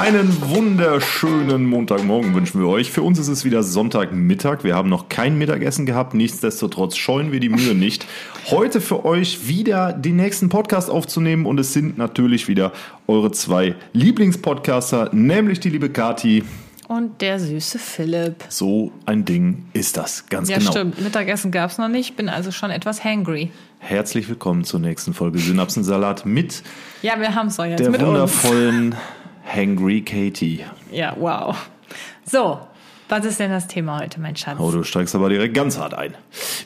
Einen wunderschönen Montagmorgen wünschen wir euch. Für uns ist es wieder Sonntagmittag. Wir haben noch kein Mittagessen gehabt. Nichtsdestotrotz scheuen wir die Mühe nicht, heute für euch wieder den nächsten Podcast aufzunehmen. Und es sind natürlich wieder eure zwei Lieblingspodcaster, nämlich die liebe Kati. Und der süße Philipp. So ein Ding ist das, ganz ja, genau. Ja, stimmt. Mittagessen gab es noch nicht. Bin also schon etwas hangry. Herzlich willkommen zur nächsten Folge Synapsensalat mit ja, wir haben es jetzt der mit wundervollen uns. Hangry Katie. Ja, wow. So, was ist denn das Thema heute, mein Schatz? Oh, du steigst aber direkt ganz hart ein.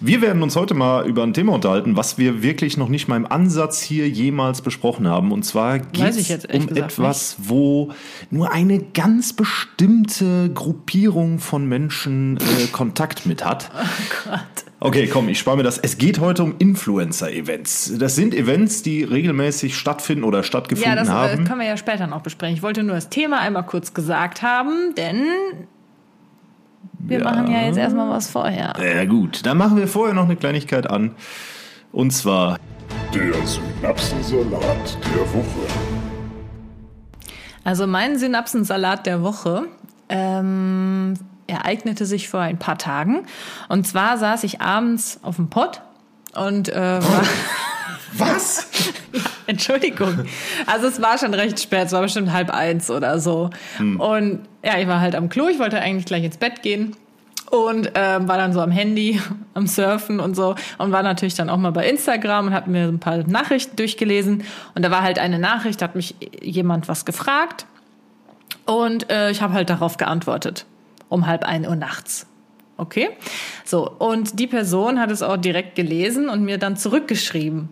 Wir werden uns heute mal über ein Thema unterhalten, was wir wirklich noch nicht mal im Ansatz hier jemals besprochen haben. Und zwar geht es um etwas, nicht. wo nur eine ganz bestimmte Gruppierung von Menschen äh, Kontakt mit hat. Oh Gott. Okay, komm, ich spare mir das. Es geht heute um Influencer-Events. Das sind Events, die regelmäßig stattfinden oder stattgefunden haben. Ja, das haben. können wir ja später noch besprechen. Ich wollte nur das Thema einmal kurz gesagt haben, denn wir ja. machen ja jetzt erstmal was vorher. Ja, gut. Dann machen wir vorher noch eine Kleinigkeit an. Und zwar der Synapsensalat der Woche. Also mein Synapsensalat der Woche ähm, ereignete sich vor ein paar Tagen. Und zwar saß ich abends auf dem Pott und äh, war. Was? ja, Entschuldigung. Also es war schon recht spät, es war bestimmt halb eins oder so. Hm. Und ja, ich war halt am Klo, ich wollte eigentlich gleich ins Bett gehen und ähm, war dann so am Handy, am Surfen und so und war natürlich dann auch mal bei Instagram und habe mir ein paar Nachrichten durchgelesen und da war halt eine Nachricht, hat mich jemand was gefragt und äh, ich habe halt darauf geantwortet um halb ein Uhr nachts. Okay? So, und die Person hat es auch direkt gelesen und mir dann zurückgeschrieben.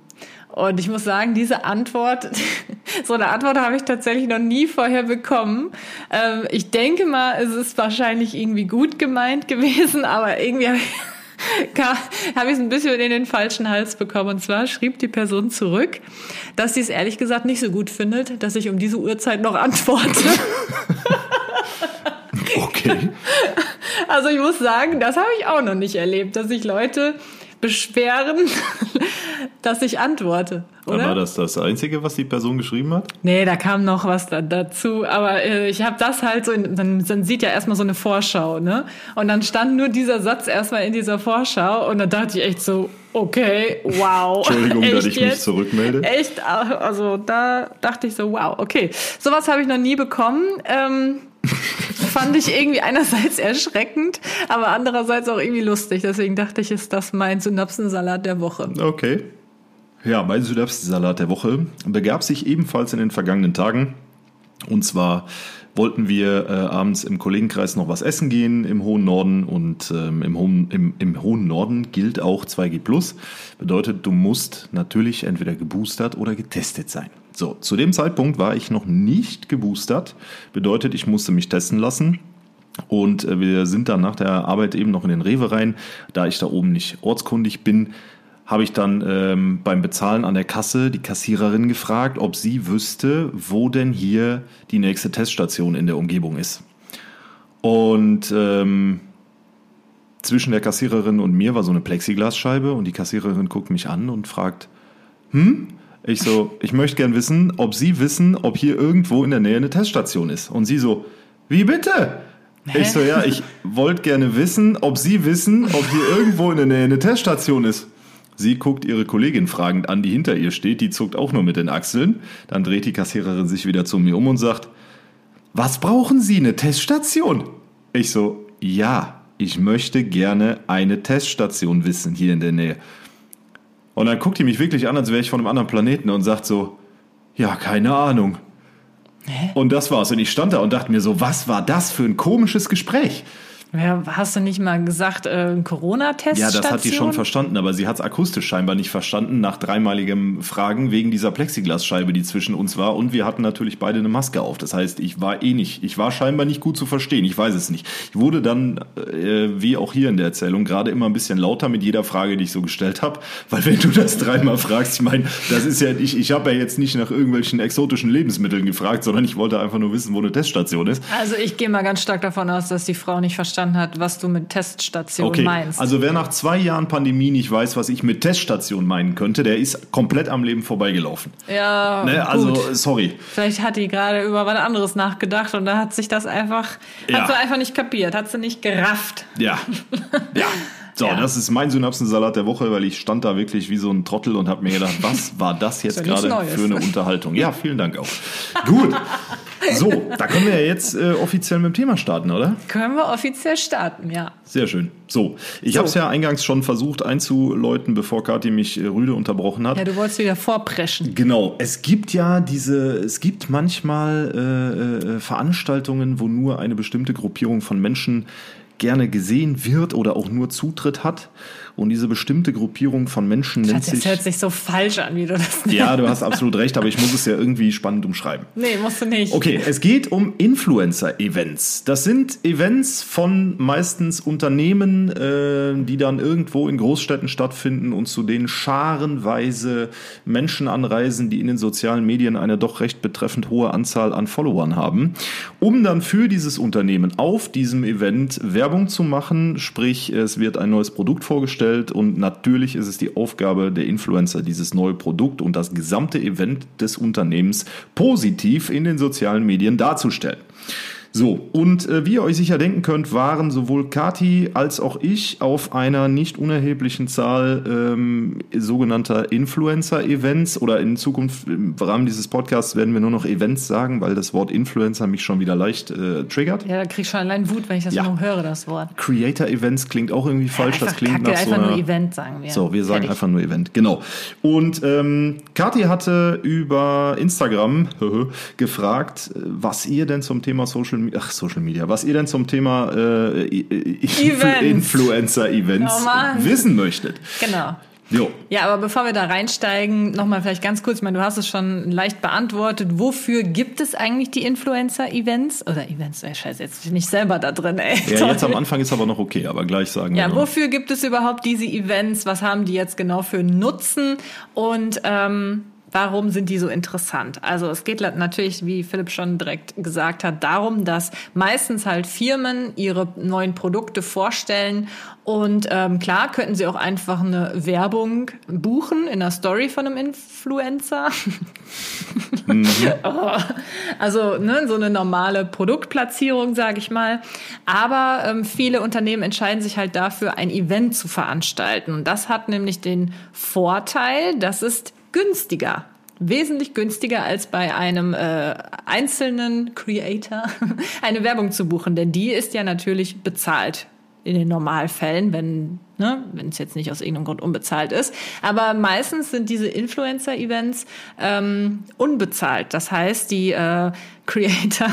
Und ich muss sagen, diese Antwort, so eine Antwort habe ich tatsächlich noch nie vorher bekommen. Ähm, ich denke mal, es ist wahrscheinlich irgendwie gut gemeint gewesen, aber irgendwie habe ich, ich es ein bisschen in den falschen Hals bekommen. Und zwar schrieb die Person zurück, dass sie es ehrlich gesagt nicht so gut findet, dass ich um diese Uhrzeit noch antworte. Okay. Also ich muss sagen, das habe ich auch noch nicht erlebt, dass sich Leute beschweren, dass ich antworte. Oder? War das das Einzige, was die Person geschrieben hat? Nee, da kam noch was da, dazu. Aber äh, ich habe das halt so, in, dann, dann sieht ja erstmal so eine Vorschau, ne? Und dann stand nur dieser Satz erstmal in dieser Vorschau und dann dachte ich echt so, okay, wow. Entschuldigung, dass ich jetzt? mich zurückmelde. Echt, also da dachte ich so, wow, okay. Sowas habe ich noch nie bekommen. Ähm, fand ich irgendwie einerseits erschreckend, aber andererseits auch irgendwie lustig. Deswegen dachte ich, ist das mein Synapsensalat der Woche. Okay. Ja, mein Synapsensalat der Woche begab sich ebenfalls in den vergangenen Tagen. Und zwar wollten wir äh, abends im Kollegenkreis noch was essen gehen im hohen Norden und ähm, im, hohen, im, im hohen Norden gilt auch 2G Plus. Bedeutet, du musst natürlich entweder geboostert oder getestet sein. So, zu dem Zeitpunkt war ich noch nicht geboostert. Bedeutet, ich musste mich testen lassen. Und äh, wir sind dann nach der Arbeit eben noch in den Rewe rein. Da ich da oben nicht ortskundig bin, habe ich dann ähm, beim Bezahlen an der Kasse die Kassiererin gefragt, ob sie wüsste, wo denn hier die nächste Teststation in der Umgebung ist. Und ähm, zwischen der Kassiererin und mir war so eine Plexiglasscheibe und die Kassiererin guckt mich an und fragt, hm, ich so, ich möchte gern wissen, ob Sie wissen, ob hier irgendwo in der Nähe eine Teststation ist. Und sie so, wie bitte? Hä? Ich so, ja, ich wollte gerne wissen, ob Sie wissen, ob hier irgendwo in der Nähe eine Teststation ist. Sie guckt ihre Kollegin fragend an, die hinter ihr steht, die zuckt auch nur mit den Achseln. Dann dreht die Kassiererin sich wieder zu mir um und sagt, was brauchen Sie, eine Teststation? Ich so, ja, ich möchte gerne eine Teststation wissen hier in der Nähe. Und dann guckt die mich wirklich an, als wäre ich von einem anderen Planeten und sagt so, ja, keine Ahnung. Hä? Und das war's. Und ich stand da und dachte mir so, was war das für ein komisches Gespräch? Ja, hast du nicht mal gesagt, äh, Corona-Test? Ja, das hat die schon verstanden, aber sie hat es akustisch scheinbar nicht verstanden nach dreimaligem Fragen wegen dieser Plexiglasscheibe, die zwischen uns war. Und wir hatten natürlich beide eine Maske auf. Das heißt, ich war eh nicht, ich war scheinbar nicht gut zu verstehen. Ich weiß es nicht. Ich wurde dann, äh, wie auch hier in der Erzählung, gerade immer ein bisschen lauter mit jeder Frage, die ich so gestellt habe. Weil wenn du das dreimal fragst, ich meine, das ist ja, ich, ich habe ja jetzt nicht nach irgendwelchen exotischen Lebensmitteln gefragt, sondern ich wollte einfach nur wissen, wo eine Teststation ist. Also ich gehe mal ganz stark davon aus, dass die Frau nicht verstanden verstanden hat, was du mit Teststation okay. meinst. Also wer nach zwei Jahren Pandemie nicht weiß, was ich mit Teststation meinen könnte, der ist komplett am Leben vorbeigelaufen. Ja, ne? also sorry. Vielleicht hat die gerade über was anderes nachgedacht und da hat sich das einfach, ja. hat sie einfach nicht kapiert, hat sie nicht gerafft. Ja, ja. So, ja. das ist mein Synapsensalat der Woche, weil ich stand da wirklich wie so ein Trottel und habe mir gedacht, was war das jetzt gerade für eine Unterhaltung? Ja, vielen Dank auch. Gut. So, da können wir ja jetzt äh, offiziell mit dem Thema starten, oder? Können wir offiziell starten, ja. Sehr schön. So, ich so. habe es ja eingangs schon versucht einzuläuten, bevor Kathi mich äh, rüde unterbrochen hat. Ja, du wolltest wieder vorpreschen. Genau. Es gibt ja diese, es gibt manchmal äh, äh, Veranstaltungen, wo nur eine bestimmte Gruppierung von Menschen gerne gesehen wird oder auch nur Zutritt hat. Und diese bestimmte Gruppierung von Menschen nennt Schatz, sich. Das hört sich so falsch an, wie du das nennst. Ja, du hast absolut recht, aber ich muss es ja irgendwie spannend umschreiben. Nee, musst du nicht. Okay, es geht um Influencer-Events. Das sind Events von meistens Unternehmen, äh, die dann irgendwo in Großstädten stattfinden und zu denen scharenweise Menschen anreisen, die in den sozialen Medien eine doch recht betreffend hohe Anzahl an Followern haben, um dann für dieses Unternehmen auf diesem Event Werbung zu machen. Sprich, es wird ein neues Produkt vorgestellt vorgestellt und natürlich ist es die Aufgabe der Influencer, dieses neue Produkt und das gesamte Event des Unternehmens positiv in den sozialen Medien darzustellen. So, und äh, wie ihr euch sicher denken könnt, waren sowohl Kati als auch ich auf einer nicht unerheblichen Zahl ähm, sogenannter Influencer-Events oder in Zukunft im Rahmen dieses Podcasts werden wir nur noch Events sagen, weil das Wort Influencer mich schon wieder leicht äh, triggert. Ja, da krieg ich schon allein Wut, wenn ich das ja. nur höre, das Wort. Creator-Events klingt auch irgendwie falsch, ja, das klingt Kacke, nach so einfach einer... nur Event, sagen wir. So, wir sagen Fertig. einfach nur Event, genau. Und ähm, Kathi hatte über Instagram gefragt, was ihr denn zum Thema Social ach, Social Media, was ihr denn zum Thema äh, Influencer-Events oh wissen möchtet. Genau. Jo. Ja, aber bevor wir da reinsteigen, nochmal vielleicht ganz kurz, ich meine, du hast es schon leicht beantwortet. Wofür gibt es eigentlich die Influencer-Events? Oder Events, ey, scheiße, jetzt bin ich nicht selber da drin, ey. Ja, jetzt am Anfang ist aber noch okay, aber gleich sagen ja, wir. Ja, wofür gibt es überhaupt diese Events? Was haben die jetzt genau für Nutzen? Und ähm, Warum sind die so interessant? Also es geht natürlich, wie Philipp schon direkt gesagt hat, darum, dass meistens halt Firmen ihre neuen Produkte vorstellen und ähm, klar könnten sie auch einfach eine Werbung buchen in der Story von einem Influencer. Mhm. oh, also ne, so eine normale Produktplatzierung, sage ich mal. Aber ähm, viele Unternehmen entscheiden sich halt dafür, ein Event zu veranstalten. Und das hat nämlich den Vorteil, dass es günstiger. Wesentlich günstiger als bei einem äh, einzelnen Creator eine Werbung zu buchen, denn die ist ja natürlich bezahlt in den Normalfällen, wenn ne, wenn es jetzt nicht aus irgendeinem Grund unbezahlt ist. Aber meistens sind diese Influencer-Events ähm, unbezahlt. Das heißt, die äh, Creator,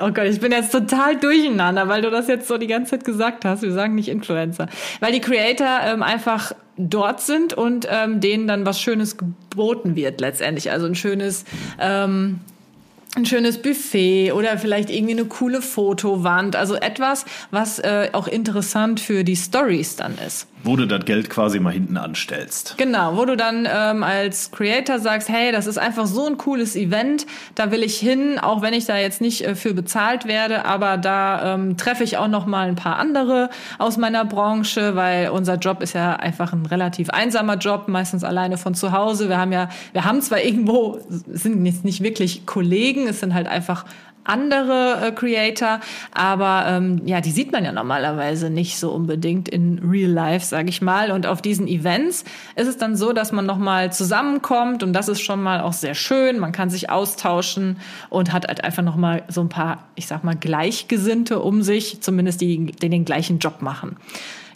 oh Gott, ich bin jetzt total durcheinander, weil du das jetzt so die ganze Zeit gesagt hast. Wir sagen nicht Influencer, weil die Creator ähm, einfach dort sind und ähm, denen dann was Schönes geboten wird letztendlich. Also ein schönes ähm, ein schönes Buffet oder vielleicht irgendwie eine coole Fotowand. Also etwas, was äh, auch interessant für die Stories dann ist. Wo du das Geld quasi mal hinten anstellst. Genau, wo du dann ähm, als Creator sagst, hey, das ist einfach so ein cooles Event, da will ich hin, auch wenn ich da jetzt nicht äh, für bezahlt werde, aber da ähm, treffe ich auch noch mal ein paar andere aus meiner Branche, weil unser Job ist ja einfach ein relativ einsamer Job, meistens alleine von zu Hause. Wir haben ja, wir haben zwar irgendwo, sind jetzt nicht wirklich Kollegen, es sind halt einfach andere äh, Creator, aber ähm, ja, die sieht man ja normalerweise nicht so unbedingt in Real Life, sage ich mal. Und auf diesen Events ist es dann so, dass man noch mal zusammenkommt und das ist schon mal auch sehr schön. Man kann sich austauschen und hat halt einfach noch mal so ein paar, ich sag mal, Gleichgesinnte um sich, zumindest die, die den gleichen Job machen.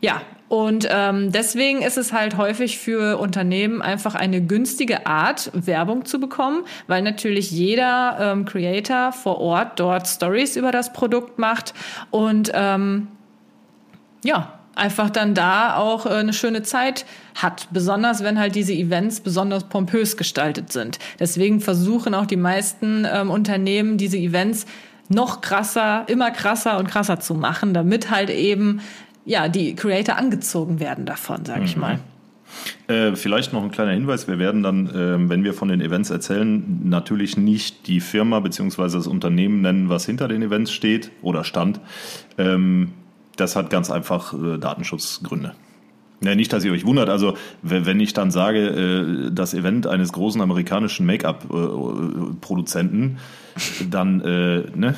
Ja, Und ähm, deswegen ist es halt häufig für Unternehmen einfach eine günstige Art, Werbung zu bekommen, weil natürlich jeder ähm, Creator vor Ort dort Stories über das Produkt macht und ähm, ja, einfach dann da auch äh, eine schöne Zeit hat. Besonders wenn halt diese Events besonders pompös gestaltet sind. Deswegen versuchen auch die meisten ähm, Unternehmen diese Events noch krasser, immer krasser und krasser zu machen, damit halt eben ja die Creator angezogen werden davon, sag ich mhm. mal. Äh, vielleicht noch ein kleiner Hinweis. Wir werden dann, äh, wenn wir von den Events erzählen, natürlich nicht die Firma bzw. das Unternehmen nennen, was hinter den Events steht oder stand. Ähm, das hat ganz einfach äh, Datenschutzgründe. Ja, nicht, dass ihr euch wundert. Also, wenn ich dann sage, äh, das Event eines großen amerikanischen Make-up-Produzenten, dann, äh, ne?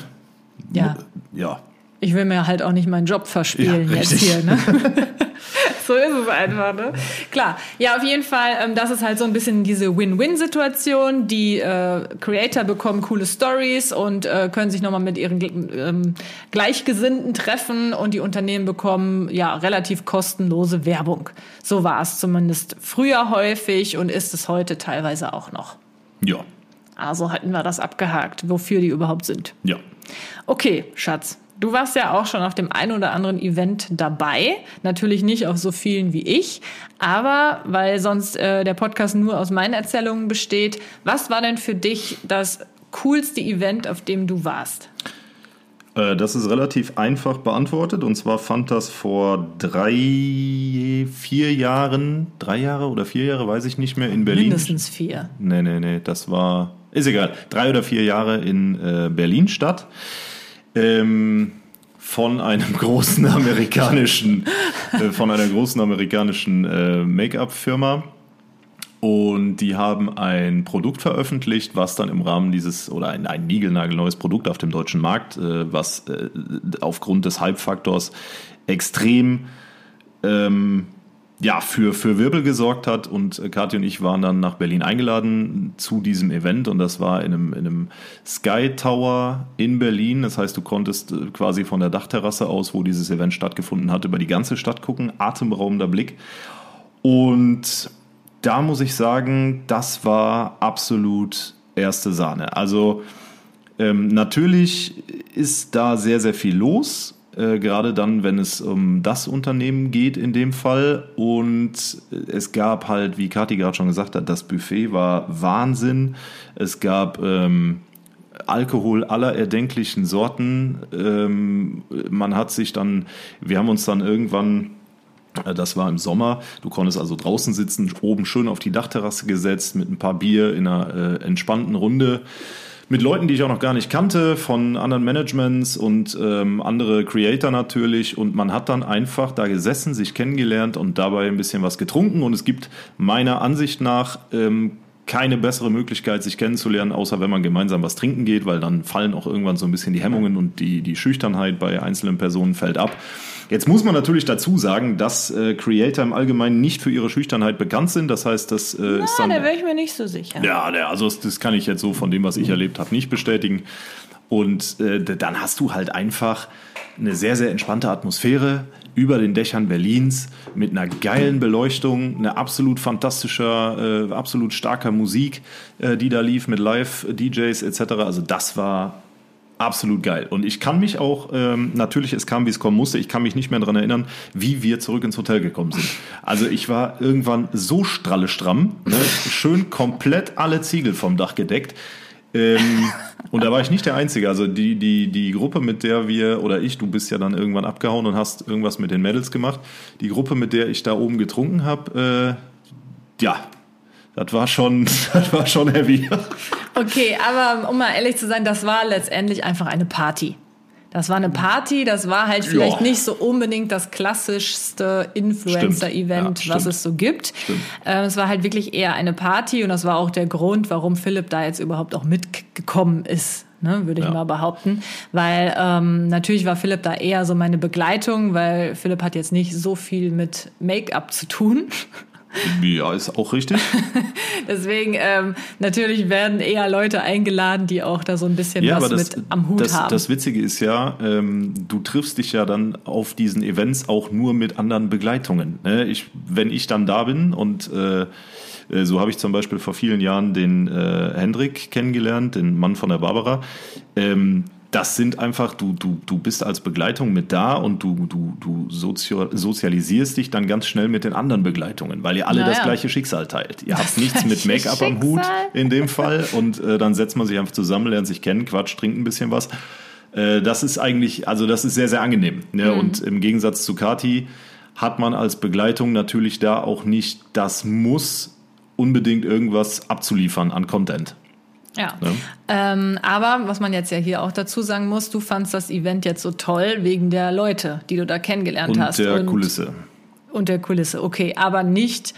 Ja. Ja. Ich will mir halt auch nicht meinen Job verspielen ja, jetzt hier, ne? so ist es einfach, ne? Klar. Ja, auf jeden Fall, ähm, das ist halt so ein bisschen diese Win-Win-Situation. Die äh, Creator bekommen coole Stories und äh, können sich nochmal mit ihren ähm, Gleichgesinnten treffen und die Unternehmen bekommen ja relativ kostenlose Werbung. So war es zumindest früher häufig und ist es heute teilweise auch noch. Ja. Also hatten wir das abgehakt, wofür die überhaupt sind. Ja. Okay, Schatz. Du warst ja auch schon auf dem einen oder anderen Event dabei. Natürlich nicht auf so vielen wie ich, aber weil sonst äh, der Podcast nur aus meinen Erzählungen besteht. Was war denn für dich das coolste Event, auf dem du warst? Äh, das ist relativ einfach beantwortet. Und zwar fand das vor drei, vier Jahren, drei Jahre oder vier Jahre, weiß ich nicht mehr, in Berlin. Mindestens vier. Nee, nee, nee, das war, ist egal, drei oder vier Jahre in äh, Berlin statt ähm, von einem großen amerikanischen, äh, von einer großen amerikanischen äh, Make-up-Firma. Und die haben ein Produkt veröffentlicht, was dann im Rahmen dieses, oder ein, ein niegelnagelneues Produkt auf dem deutschen Markt, äh, was äh, aufgrund des Hype-Faktors extrem ähm, ja, für, für Wirbel gesorgt hat. Und äh, Kathi und ich waren dann nach Berlin eingeladen zu diesem Event. Und das war in einem, in einem Sky Tower in Berlin. Das heißt, du konntest äh, quasi von der Dachterrasse aus, wo dieses Event stattgefunden hat, über die ganze Stadt gucken. Atemberaubender Blick. Und da muss ich sagen, das war absolut erste Sahne. Also ähm, natürlich ist da sehr, sehr viel los äh, gerade dann, wenn es um das Unternehmen geht in dem Fall. Und es gab halt, wie Kathi gerade schon gesagt hat, das Buffet war Wahnsinn. Es gab ähm, Alkohol aller erdenklichen Sorten. Ähm, man hat sich dann, wir haben uns dann irgendwann äh, das war im Sommer. Du konntest also draußen sitzen, oben schön auf die Dachterrasse gesetzt mit ein paar Bier in einer äh, entspannten Runde mit Leuten, die ich auch noch gar nicht kannte, von anderen Managements und ähm, andere Creator natürlich. Und man hat dann einfach da gesessen, sich kennengelernt und dabei ein bisschen was getrunken. Und es gibt meiner Ansicht nach ähm, keine bessere Möglichkeit, sich kennenzulernen, außer wenn man gemeinsam was trinken geht, weil dann fallen auch irgendwann so ein bisschen die Hemmungen und die, die Schüchternheit bei einzelnen Personen fällt ab. Jetzt muss man natürlich dazu sagen, dass äh, Creator im Allgemeinen nicht für ihre Schüchternheit bekannt sind. Das heißt, das äh, Na, ist dann. Da wäre ich mir nicht so sicher. Ja, der, also das kann ich jetzt so von dem, was ich erlebt habe, nicht bestätigen. Und äh, dann hast du halt einfach eine sehr, sehr entspannte Atmosphäre über den Dächern Berlins mit einer geilen Beleuchtung, eine absolut fantastischer, äh, absolut starker Musik, äh, die da lief mit Live-DJs etc. Also das war absolut geil. Und ich kann mich auch, ähm, natürlich, es kam, wie es kommen musste, ich kann mich nicht mehr daran erinnern, wie wir zurück ins Hotel gekommen sind. Also ich war irgendwann so stralle stramm, ne, schön komplett alle Ziegel vom Dach gedeckt. Ähm, und da war ich nicht der Einzige. Also die, die, die Gruppe, mit der wir, oder ich, du bist ja dann irgendwann abgehauen und hast irgendwas mit den Mädels gemacht. Die Gruppe, mit der ich da oben getrunken habe, äh, ja, das war schon, das war schon heavy. Okay, aber um mal ehrlich zu sein, das war letztendlich einfach eine Party. Das war eine Party, das war halt vielleicht ja. nicht so unbedingt das klassischste Influencer-Event, ja, was es so gibt. Äh, es war halt wirklich eher eine Party und das war auch der Grund, warum Philipp da jetzt überhaupt auch mitgekommen ist. Ne, würde ich ja. mal behaupten. Weil ähm, natürlich war Philipp da eher so meine Begleitung, weil Philipp hat jetzt nicht so viel mit Make-up zu tun. Ja, ist auch richtig. Deswegen, ähm, natürlich werden eher Leute eingeladen, die auch da so ein bisschen Ja, was das, mit am Hut das, haben. das Witzige ist ja, ähm, du triffst dich ja dann auf diesen Events auch nur mit anderen Begleitungen. Ne? Ich, wenn ich dann da bin und äh, äh, so habe ich zum Beispiel vor vielen Jahren den äh, Hendrik kennengelernt, den Mann von der Barbara. Ähm, das sind einfach, du, du, du bist als Begleitung mit da und du, du, du sozio sozialisierst dich dann ganz schnell mit den anderen Begleitungen, weil ihr alle Na das gleiche Schicksal teilt. Ihr habt nichts mit Make-up am Hut in dem Fall und äh, dann setzt man sich einfach zusammen, lernt sich kennen, quatscht, trinkt ein bisschen was. Äh, das ist eigentlich, also das ist sehr, sehr angenehm. Ne? Mhm. Und im Gegensatz zu Kati hat man als Begleitung natürlich da auch nicht das Muss, unbedingt irgendwas abzuliefern an Content. Ja. Ne? Ähm, aber was man jetzt ja hier auch dazu sagen muss, du fandst das Event jetzt so toll wegen der Leute, die du da kennengelernt Und hast. der Kulisse. Und der Kulisse, okay. Aber nicht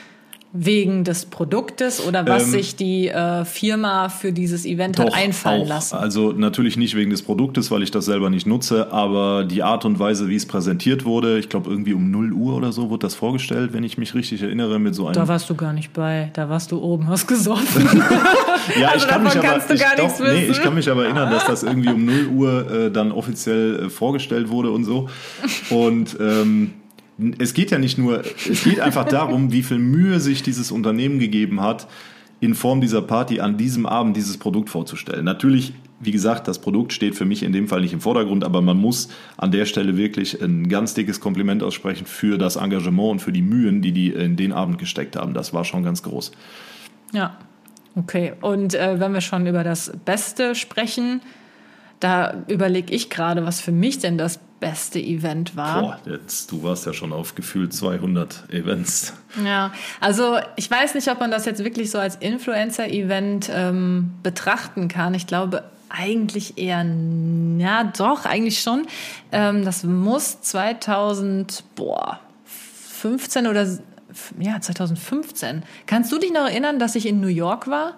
wegen des Produktes oder was Ähm, sich die äh, Firma für dieses Event hat einfallen auch. lassen. Also natürlich nicht wegen des Produktes, weil ich das selber nicht nutze, aber die Art und Weise, wie es präsentiert wurde, ich glaube irgendwie um 0 Uhr oder so wurde das vorgestellt, wenn ich mich richtig erinnere, mit so einem Da warst du gar nicht bei, da warst du oben, hast gesoffen. Ja, Also ich kann mich aber, kannst du ich, gar doch, nichts nee, ich kann mich aber erinnern, dass das irgendwie um 0 Uhr äh, dann offiziell äh, vorgestellt wurde und so. Und ähm, es geht ja nicht nur, es geht einfach darum, wie viel Mühe sich dieses Unternehmen gegeben hat, in Form dieser Party an diesem Abend dieses Produkt vorzustellen. Natürlich, wie gesagt, das Produkt steht für mich in dem Fall nicht im Vordergrund, aber man muss an der Stelle wirklich ein ganz dickes Kompliment aussprechen für das Engagement und für die Mühen, die die in den Abend gesteckt haben. Das war schon ganz groß. Ja, okay. Und äh, wenn wir schon über das Beste sprechen, da überlege ich gerade, was für mich denn das beste Event war. Boah, jetzt, du warst ja schon auf gefühlt 200 Events. Ja, also ich weiß nicht, ob man das jetzt wirklich so als Influencer-Event ähm, betrachten kann. Ich glaube eigentlich eher, ja doch, eigentlich schon. Ähm, das muss 2015 oder ja, 2015. Kannst du dich noch erinnern, dass ich in New York war?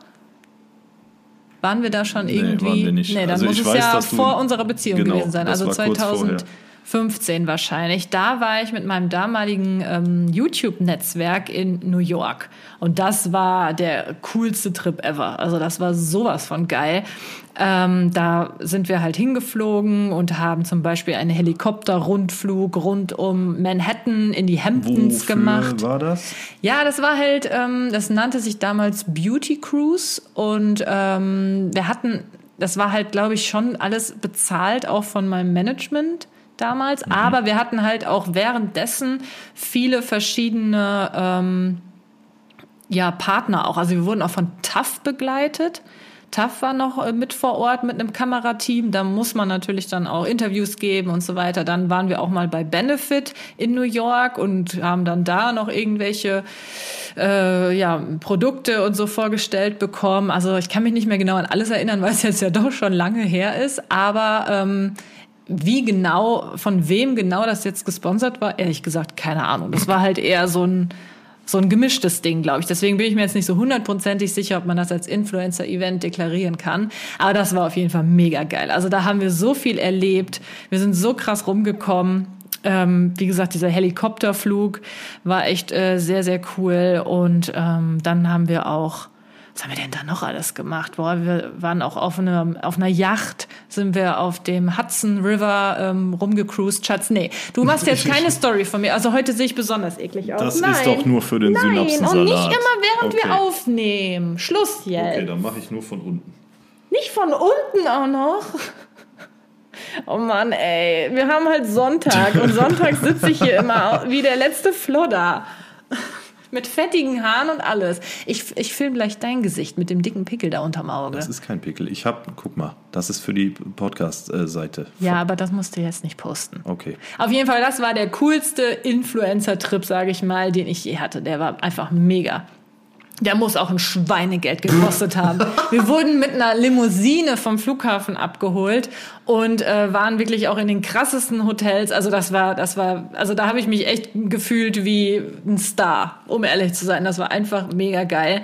Waren wir da schon Nee, irgendwie? waren wir nicht. Nee, dann Also muss ich es weiß, ja vor unserer Beziehung Genau, gewesen sein. Also war kurz 2015 wahrscheinlich. Da war ich mit meinem damaligen ähm, YouTube-Netzwerk in New York. Und das war der coolste Trip ever. Also das war sowas von geil. Ähm, da sind wir halt hingeflogen und haben zum Beispiel einen Helikopterrundflug rund um Manhattan in die Hamptons Wofür gemacht. war das? Ja, das war halt, ähm, das nannte sich damals Beauty Cruise und ähm, wir hatten, das war halt, glaube ich, schon alles bezahlt, auch von meinem Management damals, aber wir hatten halt auch währenddessen viele verschiedene ähm, ja, Partner auch. Also wir wurden auch von TAF begleitet. TAF war noch äh, mit vor Ort mit einem Kamerateam. Da muss man natürlich dann auch Interviews geben und so weiter. Dann waren wir auch mal bei Benefit in New York und haben dann da noch irgendwelche äh, ja, Produkte und so vorgestellt bekommen. Also ich kann mich nicht mehr genau an alles erinnern, weil es jetzt ja doch schon lange her ist. Aber ähm, wie genau, von wem genau das jetzt gesponsert war, ehrlich gesagt, keine Ahnung. Das war halt eher so ein, so ein gemischtes Ding, glaube ich. Deswegen bin ich mir jetzt nicht so hundertprozentig sicher, ob man das als Influencer-Event deklarieren kann. Aber das war auf jeden Fall mega geil. Also da haben wir so viel erlebt. Wir sind so krass rumgekommen. Ähm, wie gesagt, dieser Helikopterflug war echt äh, sehr, sehr cool. Und ähm, dann haben wir auch was haben wir denn da noch alles gemacht? Boah, wir waren auch auf einer, auf einer Yacht, sind wir auf dem Hudson River ähm, rumgecruised. Schatz, nee, du machst jetzt keine Story von mir. Also heute sehe ich besonders eklig aus. Das Nein. ist doch nur für den Nein, Synapsensalat. und nicht immer, während okay. wir aufnehmen. Schluss jetzt. Okay, dann mache ich nur von unten. Nicht von unten auch noch. Oh Mann, ey. Wir haben halt Sonntag und Sonntag sitze ich hier immer wie der letzte Flodder. Mit fettigen Haaren und alles. Ich, ich film gleich dein Gesicht mit dem dicken Pickel da unterm Auge. Das ist kein Pickel. Ich habe, guck mal, das ist für die Podcast-Seite. Ja, aber das musst du jetzt nicht posten. Okay. Auf jeden Fall, das war der coolste Influencer-Trip, sage ich mal, den ich je hatte. Der war einfach mega. Der muss auch ein Schweinegeld gekostet haben. Wir wurden mit einer Limousine vom Flughafen abgeholt und äh, waren wirklich auch in den krassesten Hotels. Also das war, das war, also da habe ich mich echt gefühlt wie ein Star, um ehrlich zu sein. Das war einfach mega geil.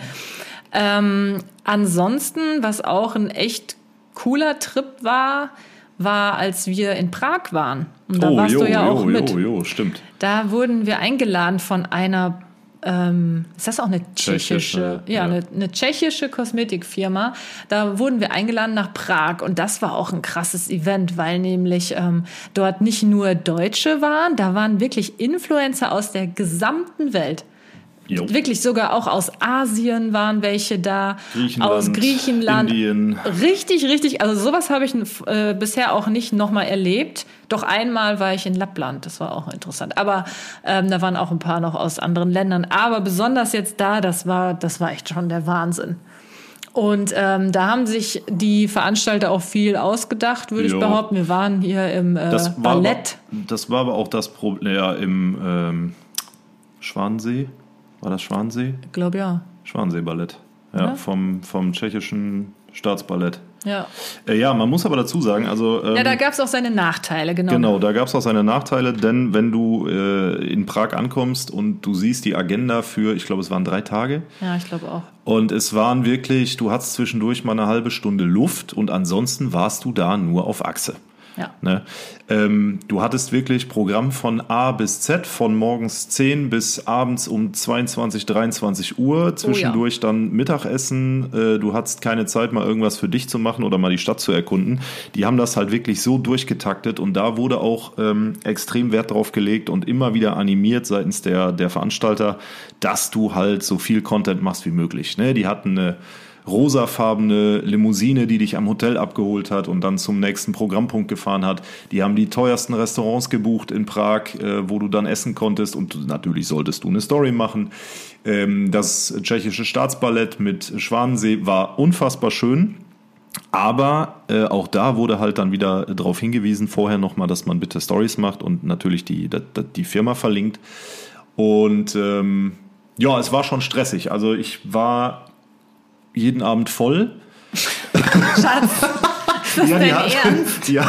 Ähm, ansonsten, was auch ein echt cooler Trip war, war, als wir in Prag waren. Und da warst jo, du ja jo, auch mit. jo, jo, stimmt. Da wurden wir eingeladen von einer ähm, ist das auch eine tschechische, Tschechische, ja, ja. Eine, eine tschechische Kosmetikfirma. Da wurden wir eingeladen nach Prag und das war auch ein krasses Event, weil nämlich ähm, dort nicht nur Deutsche waren, da waren wirklich Influencer aus der gesamten Welt. Jo. Wirklich sogar auch aus Asien waren welche da, Griechenland, aus Griechenland. Indien. Richtig, richtig. Also sowas habe ich äh, bisher auch nicht nochmal erlebt. Doch einmal war ich in Lappland, das war auch interessant. Aber ähm, da waren auch ein paar noch aus anderen Ländern. Aber besonders jetzt da, das war, das war echt schon der Wahnsinn. Und ähm, da haben sich die Veranstalter auch viel ausgedacht, würde ich behaupten. Wir waren hier im äh, Das war, aber, Ballett. das war aber auch das Problem ja, im ähm, Schwansee. War das Schwansee? Ich glaube ja. Schwansee-Ballett. Ja, Ja. Vom, vom tschechischen Staatsballett. Ja, Äh, ja, man muss aber dazu sagen, also. Ähm, ja da gab es auch seine Nachteile, genau. Genau, da gab es auch seine Nachteile, denn wenn du äh, in Prag ankommst und du siehst die Agenda für, ich glaube, es waren drei Tage, Ja, ich glaube auch. und es waren wirklich, du hattest zwischendurch mal eine halbe Stunde Luft und ansonsten warst du da nur auf Achse. Ja. Ne? Ähm, du hattest wirklich Programm von A bis Z, von morgens 10 bis abends um 22, 23 Uhr. Zwischendurch dann Mittagessen. Äh, du hattest keine Zeit, mal irgendwas für dich zu machen oder mal die Stadt zu erkunden. Die haben das halt wirklich so durchgetaktet und da wurde auch ähm, extrem Wert drauf gelegt und immer wieder animiert seitens der, der Veranstalter, dass du halt so viel Content machst wie möglich. Ne? Die hatten eine rosafarbene Limousine, die dich am Hotel abgeholt hat und dann zum nächsten Programmpunkt gefahren hat. Die haben die teuersten Restaurants gebucht in Prag, äh, wo du dann essen konntest und natürlich solltest du eine Story machen. Ähm, das tschechische Staatsballett mit Schwanensee war unfassbar schön. Aber äh, auch da wurde halt dann wieder darauf hingewiesen, vorher nochmal, dass man bitte Stories macht und natürlich die, die, die Firma verlinkt. Und ähm, ja, es war schon stressig. Also ich war jeden Abend voll. Schatz, ist das Ja, die dein hatten, Ernst? die,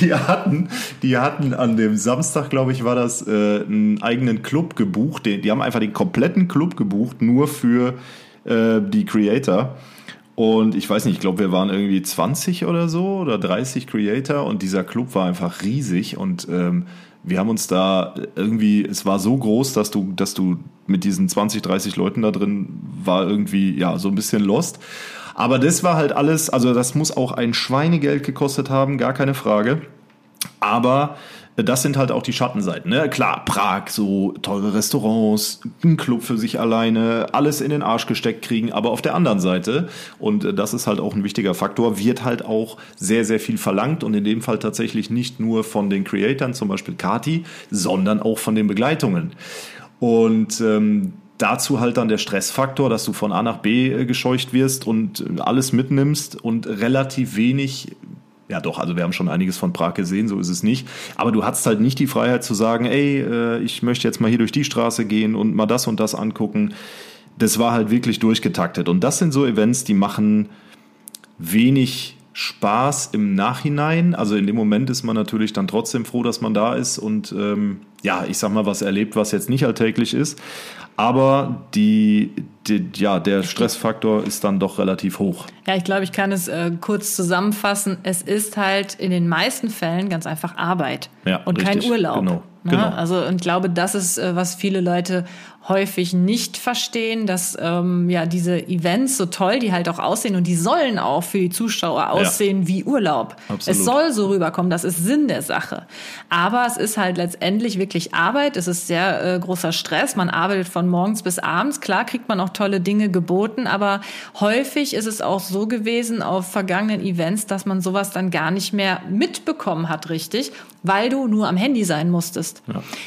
die, hatten, die hatten an dem Samstag, glaube ich, war das, äh, einen eigenen Club gebucht. Die, die haben einfach den kompletten Club gebucht, nur für äh, die Creator. Und ich weiß nicht, ich glaube, wir waren irgendwie 20 oder so oder 30 Creator und dieser Club war einfach riesig und ähm, wir haben uns da irgendwie, es war so groß, dass du, dass du mit diesen 20, 30 Leuten da drin war irgendwie, ja, so ein bisschen lost. Aber das war halt alles, also das muss auch ein Schweinegeld gekostet haben, gar keine Frage. Aber das sind halt auch die Schattenseiten. Ne? Klar, Prag, so teure Restaurants, ein Club für sich alleine, alles in den Arsch gesteckt kriegen. Aber auf der anderen Seite, und das ist halt auch ein wichtiger Faktor, wird halt auch sehr, sehr viel verlangt. Und in dem Fall tatsächlich nicht nur von den Creatoren, zum Beispiel Kati, sondern auch von den Begleitungen. Und ähm, dazu halt dann der Stressfaktor, dass du von A nach B äh, gescheucht wirst und äh, alles mitnimmst und relativ wenig ja, doch, also wir haben schon einiges von Prag gesehen, so ist es nicht. Aber du hattest halt nicht die Freiheit zu sagen, ey, äh, ich möchte jetzt mal hier durch die Straße gehen und mal das und das angucken. Das war halt wirklich durchgetaktet. Und das sind so Events, die machen wenig Spaß im Nachhinein. Also in dem Moment ist man natürlich dann trotzdem froh, dass man da ist und ähm, ja, ich sag mal, was erlebt, was jetzt nicht alltäglich ist. Aber die, die, ja, der Stressfaktor ist dann doch relativ hoch. Ja, ich glaube, ich kann es äh, kurz zusammenfassen. Es ist halt in den meisten Fällen ganz einfach Arbeit Ja, und richtig. kein Urlaub. Genau, Ne? genau. Also und glaube, das ist, äh, was viele Leute häufig nicht verstehen, dass ähm, ja diese Events so toll, die halt auch aussehen und die sollen auch für die Zuschauer aussehen wie Urlaub. Absolut. Es soll so rüberkommen, das ist Sinn der Sache. Aber es ist halt letztendlich wirklich Arbeit, es ist sehr äh, großer Stress, man arbeitet von morgens bis abends. Klar kriegt man auch tolle Dinge geboten, aber häufig ist es auch so gewesen auf vergangenen Events, dass man sowas dann gar nicht mehr mitbekommen hat, richtig, weil du nur am Handy sein musstest.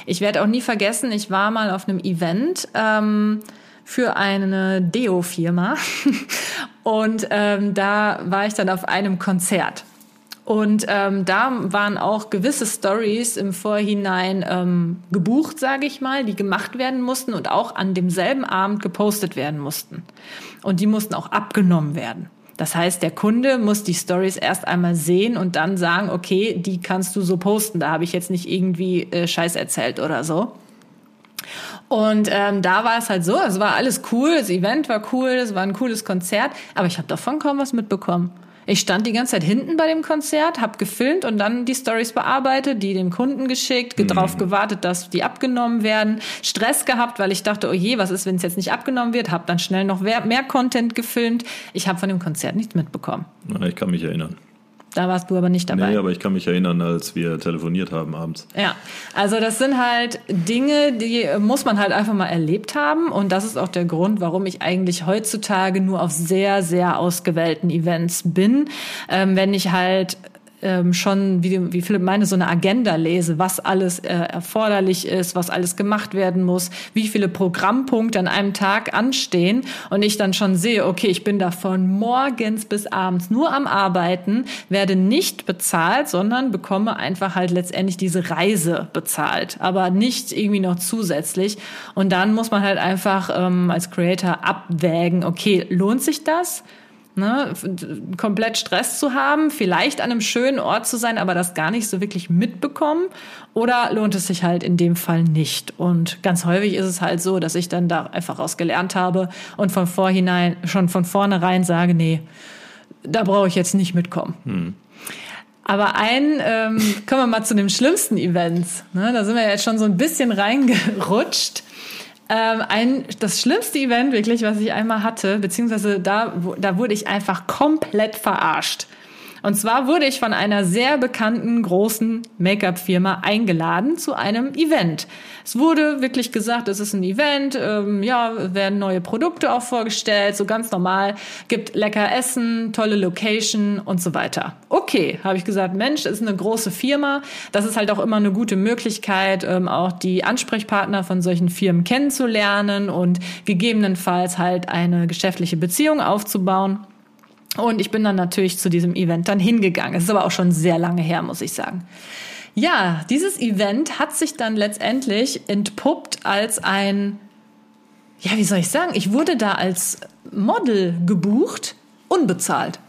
Ich werde auch nie vergessen, ich war mal auf einem Event ähm, für eine Deo-Firma und ähm, da war ich dann auf einem Konzert. Und ähm, da waren auch gewisse Stories im Vorhinein ähm, gebucht, sage ich mal, die gemacht werden mussten und auch an demselben Abend gepostet werden mussten. Und die mussten auch abgenommen werden. Das heißt, der Kunde muss die Stories erst einmal sehen und dann sagen, okay, die kannst du so posten. Da habe ich jetzt nicht irgendwie äh, Scheiß erzählt oder so. Und ähm, da war es halt so, es war alles cool, das Event war cool, es war ein cooles Konzert, aber ich habe davon kaum was mitbekommen. Ich stand die ganze Zeit hinten bei dem Konzert, habe gefilmt und dann die Stories bearbeitet, die dem Kunden geschickt, mhm. darauf gewartet, dass die abgenommen werden. Stress gehabt, weil ich dachte, oh je, was ist, wenn es jetzt nicht abgenommen wird? Habe dann schnell noch mehr, mehr Content gefilmt. Ich habe von dem Konzert nichts mitbekommen. Ich kann mich erinnern. Da warst du aber nicht dabei. Nee, aber ich kann mich erinnern, als wir telefoniert haben abends. Ja, also das sind halt Dinge, die muss man halt einfach mal erlebt haben. Und das ist auch der Grund, warum ich eigentlich heutzutage nur auf sehr, sehr ausgewählten Events bin. Ähm, wenn ich halt ähm, schon, wie, wie Philipp meine, so eine Agenda lese, was alles äh, erforderlich ist, was alles gemacht werden muss, wie viele Programmpunkte an einem Tag anstehen und ich dann schon sehe, okay, ich bin da von morgens bis abends nur am Arbeiten, werde nicht bezahlt, sondern bekomme einfach halt letztendlich diese Reise bezahlt, aber nicht irgendwie noch zusätzlich. Und dann muss man halt einfach ähm, als Creator abwägen, okay, lohnt sich das? Ne, komplett Stress zu haben, vielleicht an einem schönen Ort zu sein, aber das gar nicht so wirklich mitbekommen? Oder lohnt es sich halt in dem Fall nicht? Und ganz häufig ist es halt so, dass ich dann da einfach raus gelernt habe und von vorhinein, schon von vornherein sage, nee, da brauche ich jetzt nicht mitkommen. Hm. Aber ein, ähm, kommen wir mal zu den schlimmsten Events. Ne? Da sind wir jetzt schon so ein bisschen reingerutscht. Ähm, ein, das schlimmste Event wirklich, was ich einmal hatte, beziehungsweise da, da wurde ich einfach komplett verarscht. Und zwar wurde ich von einer sehr bekannten großen Make-up-Firma eingeladen zu einem Event. Es wurde wirklich gesagt, es ist ein Event, ähm, ja, werden neue Produkte auch vorgestellt, so ganz normal, gibt lecker Essen, tolle Location und so weiter. Okay, habe ich gesagt, Mensch, ist eine große Firma. Das ist halt auch immer eine gute Möglichkeit, ähm, auch die Ansprechpartner von solchen Firmen kennenzulernen und gegebenenfalls halt eine geschäftliche Beziehung aufzubauen. Und ich bin dann natürlich zu diesem Event dann hingegangen. Es ist aber auch schon sehr lange her, muss ich sagen. Ja, dieses Event hat sich dann letztendlich entpuppt als ein, ja, wie soll ich sagen, ich wurde da als Model gebucht, unbezahlt.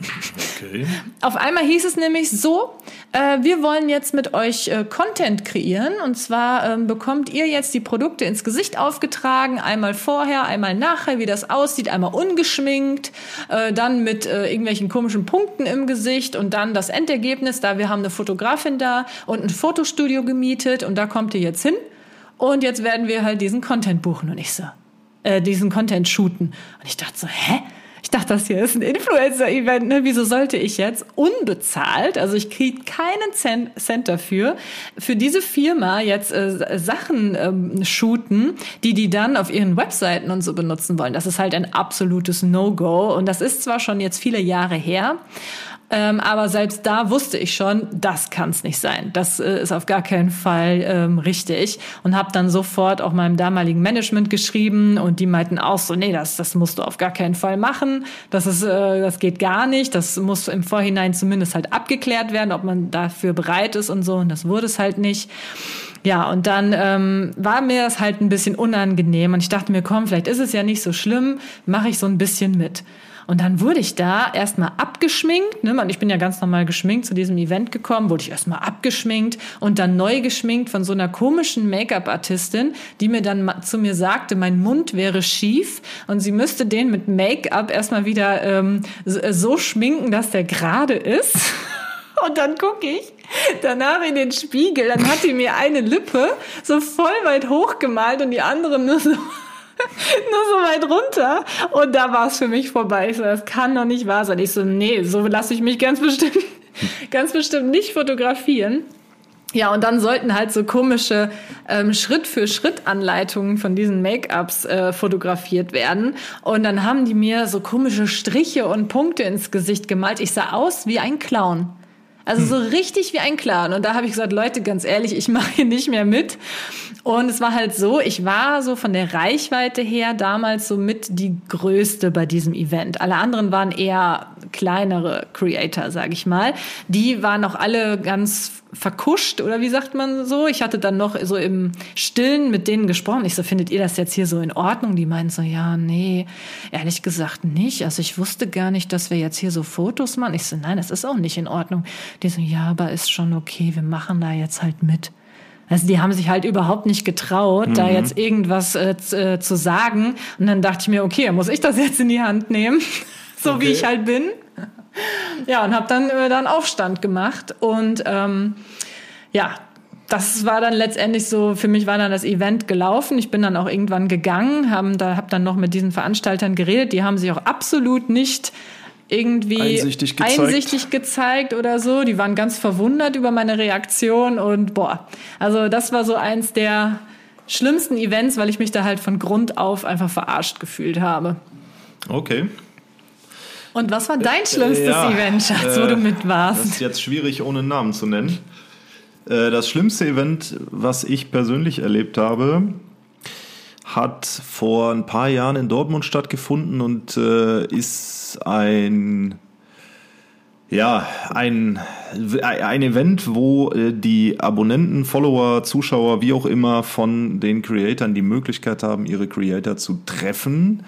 Okay. Auf einmal hieß es nämlich so, äh, wir wollen jetzt mit euch äh, Content kreieren. Und zwar ähm, bekommt ihr jetzt die Produkte ins Gesicht aufgetragen, einmal vorher, einmal nachher, wie das aussieht, einmal ungeschminkt, äh, dann mit äh, irgendwelchen komischen Punkten im Gesicht. Und dann das Endergebnis, da wir haben eine Fotografin da und ein Fotostudio gemietet. Und da kommt ihr jetzt hin. Und jetzt werden wir halt diesen Content buchen. Und ich so, äh, diesen Content shooten. Und ich dachte so, hä? Ich dachte, das hier ist ein Influencer-Event. Ne? Wieso sollte ich jetzt unbezahlt, also ich kriege keinen Cent, dafür, für diese Firma jetzt äh, Sachen ähm, shooten, die die dann auf ihren Webseiten und so benutzen wollen. Das ist halt ein absolutes No-Go. Und das ist zwar schon jetzt viele Jahre her, ähm, aber selbst da wusste ich schon, das kann es nicht sein. Das äh, ist auf gar keinen Fall ähm, richtig. Und habe dann sofort auch meinem damaligen Management geschrieben und die meinten auch so, nee, das, das musst du auf gar keinen Fall machen. Das, ist, äh, das geht gar nicht. Das muss im Vorhinein zumindest halt abgeklärt werden, ob man dafür bereit ist und so. Und das wurde es halt nicht. Ja, und dann ähm, war mir das halt ein bisschen unangenehm und ich dachte mir, komm, vielleicht ist es ja nicht so schlimm, mache ich so ein bisschen mit. Und dann wurde ich da erstmal abgeschminkt. Ne? Ich bin ja ganz normal geschminkt zu diesem Event gekommen, wurde ich erstmal abgeschminkt und dann neu geschminkt von so einer komischen Make-up-Artistin, die mir dann zu mir sagte, mein Mund wäre schief und sie müsste den mit Make-up erstmal wieder ähm, so schminken, dass der gerade ist. Und dann gucke ich danach in den Spiegel, dann hat die mir eine Lippe so voll weit hochgemalt und die andere nur so nur so weit runter. Und da war es für mich vorbei. Ich so, das kann doch nicht wahr sein. Ich so, nee, so lasse ich mich ganz bestimmt, ganz bestimmt nicht fotografieren. Ja, und dann sollten halt so komische ähm, Schritt-für-Schritt-Anleitungen von diesen Make-ups äh, fotografiert werden. Und dann haben die mir so komische Striche und Punkte ins Gesicht gemalt. Ich sah aus wie ein Clown. Also so richtig wie ein Clown. Und da habe ich gesagt, Leute, ganz ehrlich, ich mache hier nicht mehr mit. Und es war halt so, ich war so von der Reichweite her damals so mit die größte bei diesem Event. Alle anderen waren eher kleinere Creator, sage ich mal. Die waren auch alle ganz verkuscht oder wie sagt man so? Ich hatte dann noch so im Stillen mit denen gesprochen. Ich so, findet ihr das jetzt hier so in Ordnung? Die meinen so, ja, nee, ehrlich gesagt nicht. Also ich wusste gar nicht, dass wir jetzt hier so Fotos machen. Ich so, nein, das ist auch nicht in Ordnung. Die so, ja, aber ist schon okay, wir machen da jetzt halt mit. Also die haben sich halt überhaupt nicht getraut, mhm. da jetzt irgendwas äh, äh, zu sagen. Und dann dachte ich mir, okay, muss ich das jetzt in die Hand nehmen, so okay. wie ich halt bin. ja, und habe dann äh, dann Aufstand gemacht und ähm, ja, das war dann letztendlich so, für mich war dann das Event gelaufen. Ich bin dann auch irgendwann gegangen, haben da, hab dann noch mit diesen Veranstaltern geredet. Die haben sich auch absolut nicht irgendwie Einsichtig gezeigt. einsichtig gezeigt oder so. Die waren ganz verwundert über meine Reaktion und boah, also das war so eins der schlimmsten Events, weil ich mich da halt von Grund auf einfach verarscht gefühlt habe. Okay. Und was war dein schlimmstes Ja, Event, Schatz, wo äh, du mit Das ist warst? jetzt schwierig, ohne einen Namen zu nennen. Äh, Das schlimmste Event, was ich persönlich erlebt habe, hat vor ein paar Jahren in Dortmund stattgefunden und äh, ist ein ja, ein, ein Event, wo äh, die Abonnenten, Follower, Zuschauer, wie auch immer, von den Creatoren die Möglichkeit haben, ihre Creator zu treffen.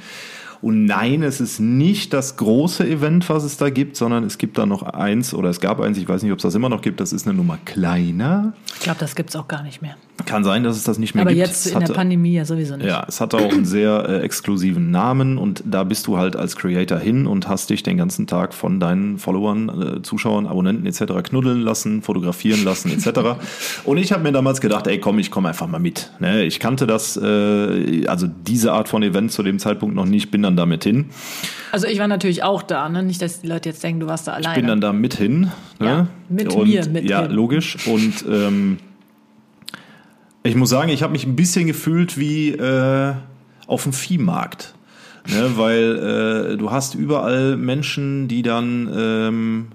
Und nein, es ist nicht das große Event, was es da gibt, sondern es gibt da noch eins, oder es gab eins, ich weiß nicht, ob es das immer noch gibt, das ist eine Nummer kleiner. Ich glaube, das gibt's auch gar nicht mehr. Kann sein, dass es das nicht mehr Aber gibt. jetzt Es in der hatte- Pandemie ja sowieso nicht. ja, es hatte auch einen sehr äh, exklusiven Namen und da bist du halt als Creator hin und hast dich den ganzen Tag von deinen Followern, äh, Zuschauern, Abonnenten etc. knuddeln lassen, fotografieren lassen etc. und ich habe mir damals gedacht, ey komm, ich komme einfach mal mit. Ne? Ich kannte das, äh, also diese Art von Event zu dem Zeitpunkt noch nicht, bin dann damit hin. Also ich war natürlich auch da, ne? Nicht, dass die Leute jetzt denken, du warst da alleine. bin dann da mit hin. Ne? Ja, mit und, mir mit Ja, hin. logisch. Und ähm, ich muss sagen, ich habe mich ein bisschen gefühlt wie äh, auf dem Viehmarkt. Ne? Weil äh, du hast überall Menschen, die dann... Ähm,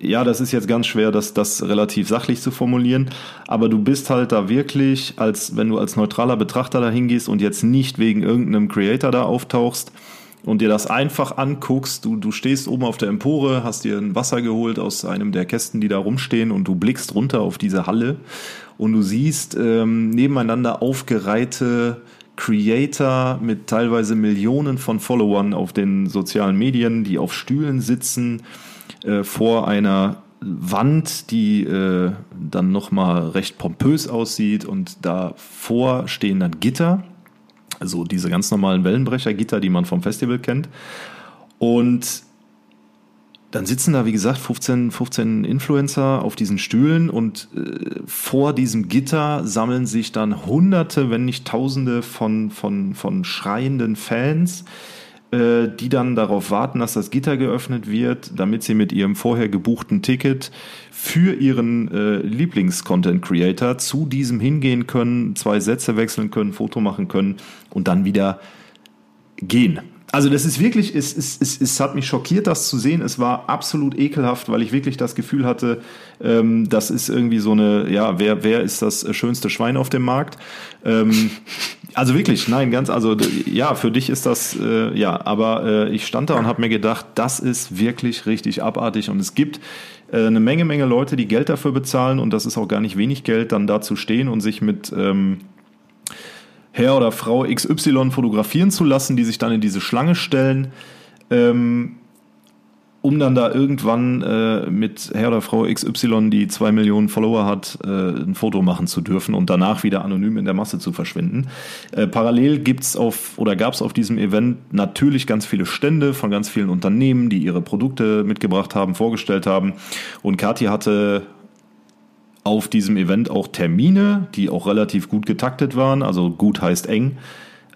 ja, das ist jetzt ganz schwer, das, das relativ sachlich zu formulieren, aber du bist halt da wirklich, als wenn du als neutraler Betrachter da hingehst und jetzt nicht wegen irgendeinem Creator da auftauchst und dir das einfach anguckst, du, du stehst oben auf der Empore, hast dir ein Wasser geholt aus einem der Kästen, die da rumstehen und du blickst runter auf diese Halle und du siehst ähm, nebeneinander aufgereihte Creator mit teilweise Millionen von Followern auf den sozialen Medien, die auf Stühlen sitzen, äh, vor einer Wand, die äh, dann nochmal recht pompös aussieht und davor stehen dann Gitter, also diese ganz normalen Wellenbrechergitter, die man vom Festival kennt. Und dann sitzen da, wie gesagt, 15, 15 Influencer auf diesen Stühlen und äh, vor diesem Gitter sammeln sich dann Hunderte, wenn nicht Tausende von, von, von schreienden Fans, äh, die dann darauf warten, dass das Gitter geöffnet wird, damit sie mit ihrem vorher gebuchten Ticket für ihren äh, Lieblings-Content-Creator zu diesem hingehen können, zwei Sätze wechseln können, Foto machen können und dann wieder gehen. Also das ist wirklich, es, es, es, es hat mich schockiert, das zu sehen. Es war absolut ekelhaft, weil ich wirklich das Gefühl hatte, ähm, das ist irgendwie so eine, ja, wer, wer ist das schönste Schwein auf dem Markt? Ähm, also wirklich, nein, ganz, also ja, für dich ist das, äh, ja, aber äh, ich stand da und habe mir gedacht, das ist wirklich richtig abartig und es gibt äh, eine Menge, Menge Leute, die Geld dafür bezahlen und das ist auch gar nicht wenig Geld, dann da zu stehen und sich mit ähm, Herr oder Frau XY fotografieren zu lassen, die sich dann in diese Schlange stellen, ähm, um dann da irgendwann äh, mit Herr oder Frau XY, die zwei Millionen Follower hat, äh, ein Foto machen zu dürfen und danach wieder anonym in der Masse zu verschwinden. Äh, parallel gibt's auf oder gab's auf diesem Event natürlich ganz viele Stände von ganz vielen Unternehmen, die ihre Produkte mitgebracht haben, vorgestellt haben. Und Kathi hatte auf diesem Event auch Termine, die auch relativ gut getaktet waren, also gut heißt eng,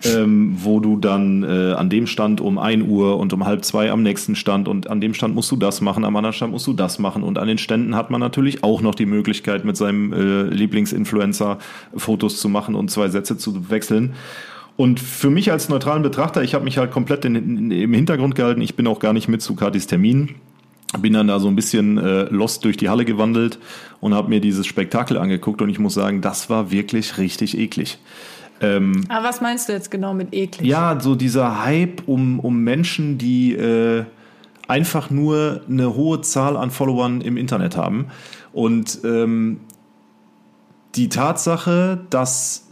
ähm, wo du dann äh, an dem Stand um 1 Uhr und um halb zwei am nächsten Stand und an dem Stand musst du das machen, am anderen Stand musst du das machen. Und an den Ständen hat man natürlich auch noch die Möglichkeit mit seinem äh, Lieblingsinfluencer Fotos zu machen und zwei Sätze zu wechseln. Und für mich als neutralen Betrachter, ich habe mich halt komplett in, in, im Hintergrund gehalten, ich bin auch gar nicht mit zu Katis Termin bin dann da so ein bisschen äh, lost durch die Halle gewandelt und habe mir dieses Spektakel angeguckt und ich muss sagen, das war wirklich richtig eklig. Ähm, Aber was meinst du jetzt genau mit eklig? ja, so dieser Hype um, um Menschen, die äh, einfach nur eine hohe Zahl an Followern im Internet haben. Und ähm, die Tatsache, dass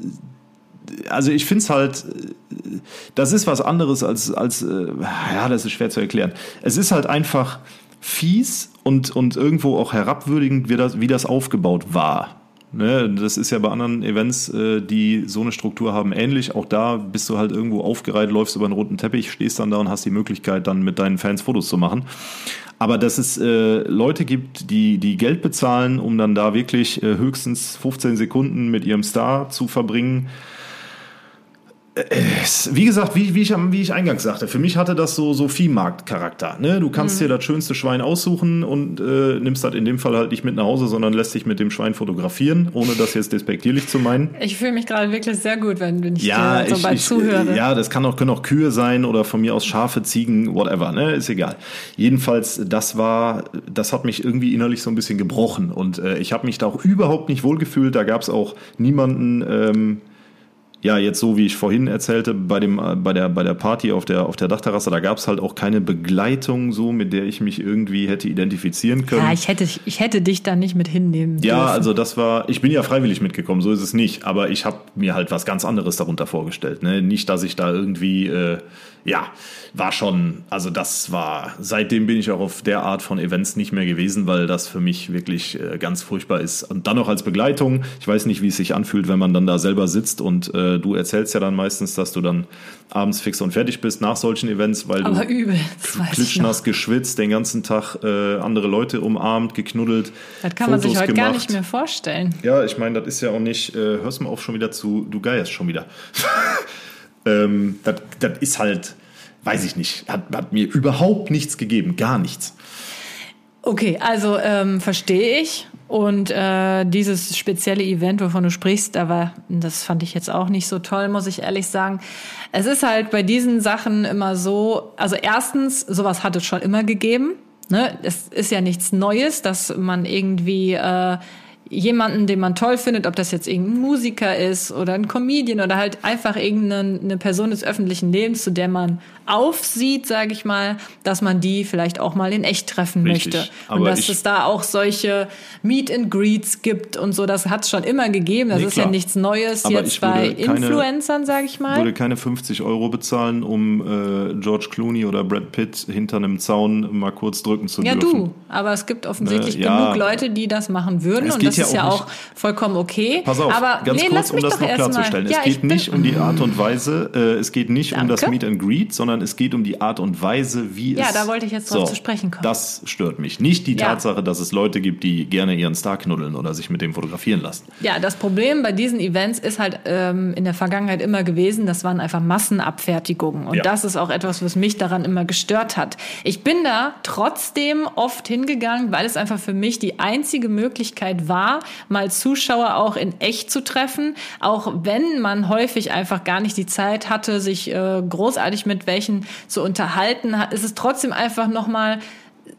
also ich finde es halt, äh, das ist was anderes als, als äh, ja, das ist schwer zu erklären. Es ist halt einfach fies und, und irgendwo auch herabwürdigend, wie das, wie das aufgebaut war. Ne? Das ist ja bei anderen Events, äh, die so eine Struktur haben, ähnlich. Auch da bist du halt irgendwo aufgereiht, läufst über einen roten Teppich, stehst dann da und hast die Möglichkeit, dann mit deinen Fans Fotos zu machen. Aber dass es äh, Leute gibt, die, die Geld bezahlen, um dann da wirklich äh, höchstens 15 Sekunden mit ihrem Star zu verbringen, wie gesagt, wie, wie, ich, wie ich eingangs sagte, für mich hatte das so, so Viehmarkt-Charakter. Ne? Du kannst mhm. dir das schönste Schwein aussuchen und äh, nimmst das in dem Fall halt nicht mit nach Hause, sondern lässt dich mit dem Schwein fotografieren, ohne das jetzt despektierlich zu meinen. Ich fühle mich gerade wirklich sehr gut, wenn, wenn ich ja, dir so ich, bald ich, zuhöre. Ja, das kann auch, können auch Kühe sein oder von mir aus Schafe, Ziegen, whatever, ne? Ist egal. Jedenfalls, das war, das hat mich irgendwie innerlich so ein bisschen gebrochen und äh, ich habe mich da auch überhaupt nicht wohlgefühlt. Da gab es auch niemanden, ähm, ja, jetzt so wie ich vorhin erzählte, bei, dem, äh, bei, der, bei der Party auf der, auf der Dachterrasse, da gab es halt auch keine Begleitung so, mit der ich mich irgendwie hätte identifizieren können. Ja, ich hätte, ich hätte dich da nicht mit hinnehmen Ja, dürfen. also das war, ich bin ja freiwillig mitgekommen, so ist es nicht, aber ich habe mir halt was ganz anderes darunter vorgestellt. Ne? Nicht, dass ich da irgendwie, äh, ja, war schon, also das war, seitdem bin ich auch auf der Art von Events nicht mehr gewesen, weil das für mich wirklich äh, ganz furchtbar ist. Und dann noch als Begleitung, ich weiß nicht, wie es sich anfühlt, wenn man dann da selber sitzt und äh, du erzählst ja dann meistens, dass du dann abends fix und fertig bist nach solchen Events, weil Aber du übel, klitschnass geschwitzt, den ganzen Tag äh, andere Leute umarmt, geknuddelt. Das kann man sich Fotos heute gar gemacht. nicht mehr vorstellen. Ja, ich meine, das ist ja auch nicht, äh, hörst mal auf schon wieder zu, du geierst schon wieder. ähm, das, das ist halt, weiß ich nicht, hat, hat mir überhaupt nichts gegeben, gar nichts. Okay, also ähm, verstehe ich. Und äh, dieses spezielle Event, wovon du sprichst, war, das fand ich jetzt auch nicht so toll, muss ich ehrlich sagen. Es ist halt bei diesen Sachen immer so, also erstens, sowas hat es schon immer gegeben. Ne? Es ist ja nichts Neues, dass man irgendwie äh, jemanden, den man toll findet, ob das jetzt irgendein Musiker ist oder ein Comedian oder halt einfach irgendeine eine Person des öffentlichen Lebens, zu der man aufsieht, sage ich mal, dass man die vielleicht auch mal in echt treffen Richtig. möchte. Und dass ich- es da auch solche Meet and Greets gibt und so, das hat es schon immer gegeben. Das Nee, ist ja klar. nichts Neues Aber jetzt ich bei keine- Influencern, sage ich mal. Würde keine 50 Euro bezahlen, um äh, George Clooney oder Brad Pitt hinter einem Zaun mal kurz drücken zu Ja, dürfen. du. Aber es gibt offensichtlich Äh, ja. genug Leute, die das machen würden. Und das ja ist ja auch vollkommen okay. Pass auf, aber ganz nee, kurz, um das noch mal. klarzustellen. Ja, es geht ich nicht um die Art und Weise, äh, es geht nicht um das Danke. Meet and Greet, sondern es geht um die Art und Weise, wie Ja, es... da wollte ich jetzt drauf zu sprechen kommen. Das stört mich. Nicht die Ja. Tatsache, dass es Leute gibt, die gerne ihren Star knuddeln oder sich mit dem fotografieren lassen. Ja, das Problem bei diesen Events ist halt ähm, in der Vergangenheit immer gewesen, das waren einfach Massenabfertigungen. Und Ja. das ist auch etwas, was mich daran immer gestört hat. Ich bin da trotzdem oft hingegangen, weil es einfach für mich die einzige Möglichkeit war, mal Zuschauer auch in echt zu treffen. Auch wenn man häufig einfach gar nicht die Zeit hatte, sich äh, großartig mit welchen zu unterhalten, ist es trotzdem einfach nochmal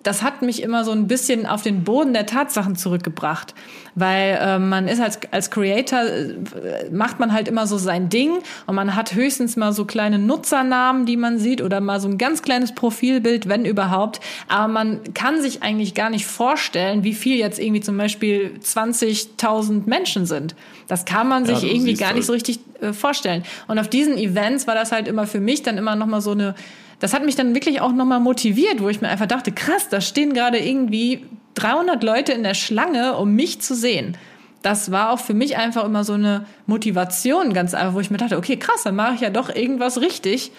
das hat mich immer so ein bisschen auf den Boden der Tatsachen zurückgebracht, weil äh, man ist als als Creator äh, macht man halt immer so sein Ding und man hat höchstens mal so kleine Nutzernamen, die man sieht oder mal so ein ganz kleines Profilbild, wenn überhaupt, aber man kann sich eigentlich gar nicht vorstellen, wie viel jetzt irgendwie zum Beispiel 20.000 Menschen sind. Das kann man Ja, sich irgendwie gar nicht halt- so richtig äh, vorstellen. Und auf diesen Events war das halt immer für mich dann immer noch mal so eine das hat mich dann wirklich auch nochmal motiviert, wo ich mir einfach dachte, krass, da stehen gerade irgendwie 300 Leute in der Schlange, um mich zu sehen. Das war auch für mich einfach immer so eine Motivation, ganz einfach, wo ich mir dachte, okay, krass, dann mache ich ja doch irgendwas richtig.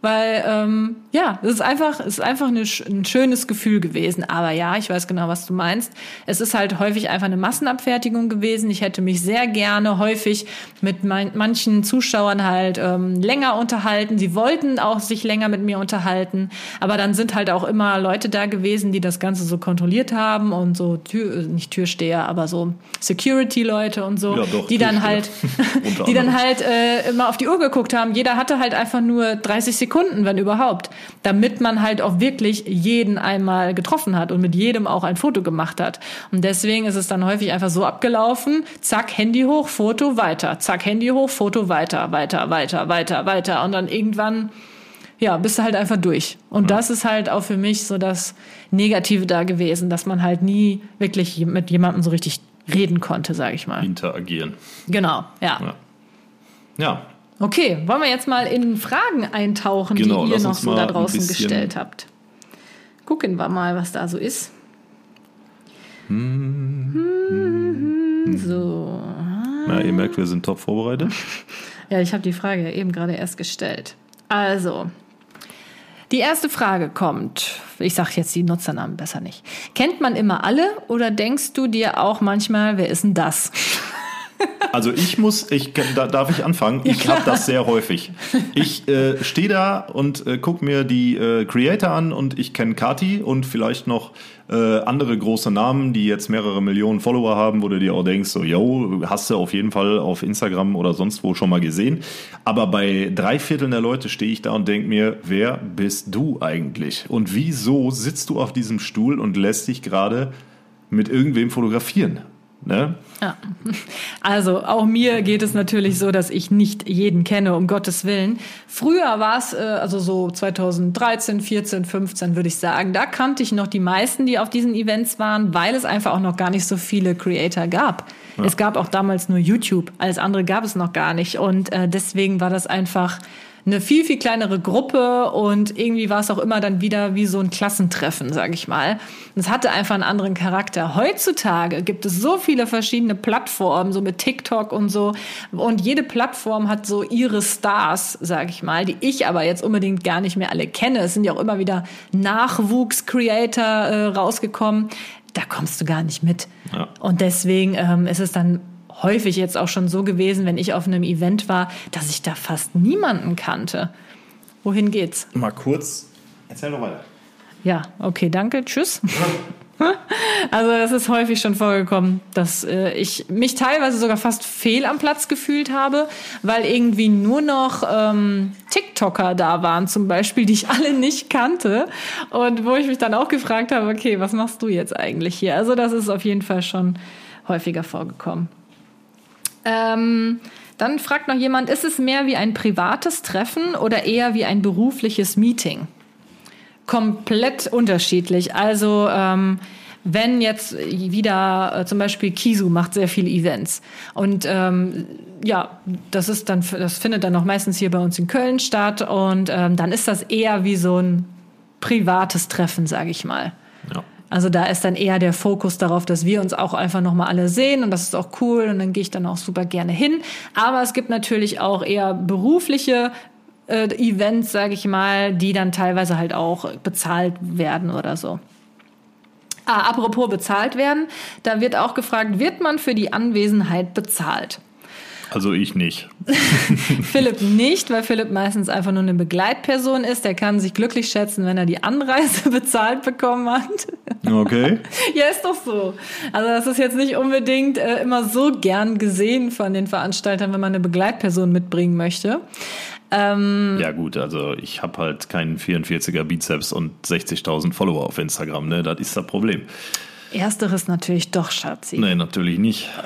Weil, ähm, ja, es ist einfach, es ist einfach eine, ein schönes Gefühl gewesen. Aber ja, ich weiß genau, was du meinst. Es ist halt häufig einfach eine Massenabfertigung gewesen. Ich hätte mich sehr gerne häufig mit mein, manchen Zuschauern halt ähm, länger unterhalten. Sie wollten auch sich länger mit mir unterhalten. Aber dann sind halt auch immer Leute da gewesen, die das Ganze so kontrolliert haben und so, Tür, äh, nicht Türsteher, aber so Security-Leute und so, Ja, doch, die dann Türsteher. halt, Unter die dann halt äh, immer auf die Uhr geguckt haben. Jeder hatte halt einfach nur 30 Sekunden, wenn überhaupt, damit man halt auch wirklich jeden einmal getroffen hat und mit jedem auch ein Foto gemacht hat. Und deswegen ist es dann häufig einfach so abgelaufen, zack, Handy hoch, Foto weiter, zack, Handy hoch, Foto weiter, weiter, weiter, weiter, weiter. Und dann irgendwann, ja, bist du halt einfach durch. Und das ist halt auch für mich so das Negative da gewesen, dass man halt nie wirklich mit jemandem so richtig reden konnte, sage ich mal. Interagieren. Genau, ja. Ja. Ja, Okay, wollen wir jetzt mal in Fragen eintauchen, Genau, die ihr noch so da draußen gestellt habt? Gucken wir mal, was da so ist. So. Na, ihr merkt, wir sind top vorbereitet. Ja, ich habe die Frage eben gerade erst gestellt. Also, die erste Frage kommt. Ich sage jetzt die Nutzernamen besser nicht. Kennt man immer alle oder denkst du dir auch manchmal, wer ist denn das? Also ich muss, ich da, darf ich anfangen. Ja, ich klar. habe das sehr häufig. Ich äh, stehe da und äh, gucke mir die äh, Creator an und ich kenne Kati und vielleicht noch äh, andere große Namen, die jetzt mehrere Millionen Follower haben, wo du dir auch denkst, so, yo, hast du auf jeden Fall auf Instagram oder sonst wo schon mal gesehen. Aber bei drei Vierteln der Leute stehe ich da und denke mir, wer bist du eigentlich? Und wieso sitzt du auf diesem Stuhl und lässt dich gerade mit irgendwem fotografieren? Ne? Ja. Also auch mir geht es natürlich so, dass ich nicht jeden kenne, um Gottes Willen. Früher war es, äh, also so 2013, 14, 15 würde ich sagen, da kannte ich noch die meisten, die auf diesen Events waren, weil es einfach auch noch gar nicht so viele Creator gab. Es gab auch damals nur YouTube, alles andere gab es noch gar nicht. Und äh, deswegen war das einfach eine viel, viel kleinere Gruppe und irgendwie war es auch immer dann wieder wie so ein Klassentreffen, sage ich mal. Und es hatte einfach einen anderen Charakter. Heutzutage gibt es so viele verschiedene Plattformen, so mit TikTok und so. Und jede Plattform hat so ihre Stars, sage ich mal, die ich aber jetzt unbedingt gar nicht mehr alle kenne. Es sind ja auch immer wieder Nachwuchs-Creator äh, rausgekommen. Da kommst du gar nicht mit. Ja. Und deswegen ähm, ist es dann häufig jetzt auch schon so gewesen, wenn ich auf einem Event war, dass ich da fast niemanden kannte. Wohin geht's? Mal kurz. Erzähl doch weiter. Ja, okay, danke, tschüss. Also es ist häufig schon vorgekommen, dass äh, ich mich teilweise sogar fast fehl am Platz gefühlt habe, weil irgendwie nur noch ähm, TikToker da waren, zum Beispiel, die ich alle nicht kannte und wo ich mich dann auch gefragt habe, okay, was machst du jetzt eigentlich hier? Also das ist auf jeden Fall schon häufiger vorgekommen. Ähm, dann fragt noch jemand, ist es mehr wie ein privates Treffen oder eher wie ein berufliches Meeting? komplett unterschiedlich. Also ähm, wenn jetzt wieder äh, zum Beispiel Kisu macht sehr viele Events und ähm, ja, das ist dann das findet dann auch meistens hier bei uns in Köln statt und ähm, dann ist das eher wie so ein privates Treffen, sage ich mal. Ja. Also da ist dann eher der Fokus darauf, dass wir uns auch einfach noch mal alle sehen und das ist auch cool und dann gehe ich dann auch super gerne hin. Aber es gibt natürlich auch eher berufliche äh, Events, sage ich mal, die dann teilweise halt auch bezahlt werden oder so. Ah, apropos bezahlt werden, da wird auch gefragt, wird man für die Anwesenheit bezahlt? Also ich nicht. Philipp nicht, weil Philipp meistens einfach nur eine Begleitperson ist. Der kann sich glücklich schätzen, wenn er die Anreise bezahlt bekommen hat. Okay. Ja, ist doch so. Also das ist jetzt nicht unbedingt äh, immer so gern gesehen von den Veranstaltern, wenn man eine Begleitperson mitbringen möchte. Ähm, Ja gut, also ich habe halt keinen 44er Bizeps und 60.000 Follower auf Instagram, ne? Das ist das Problem. Ersteres natürlich doch, Schatzi. Nee, natürlich nicht.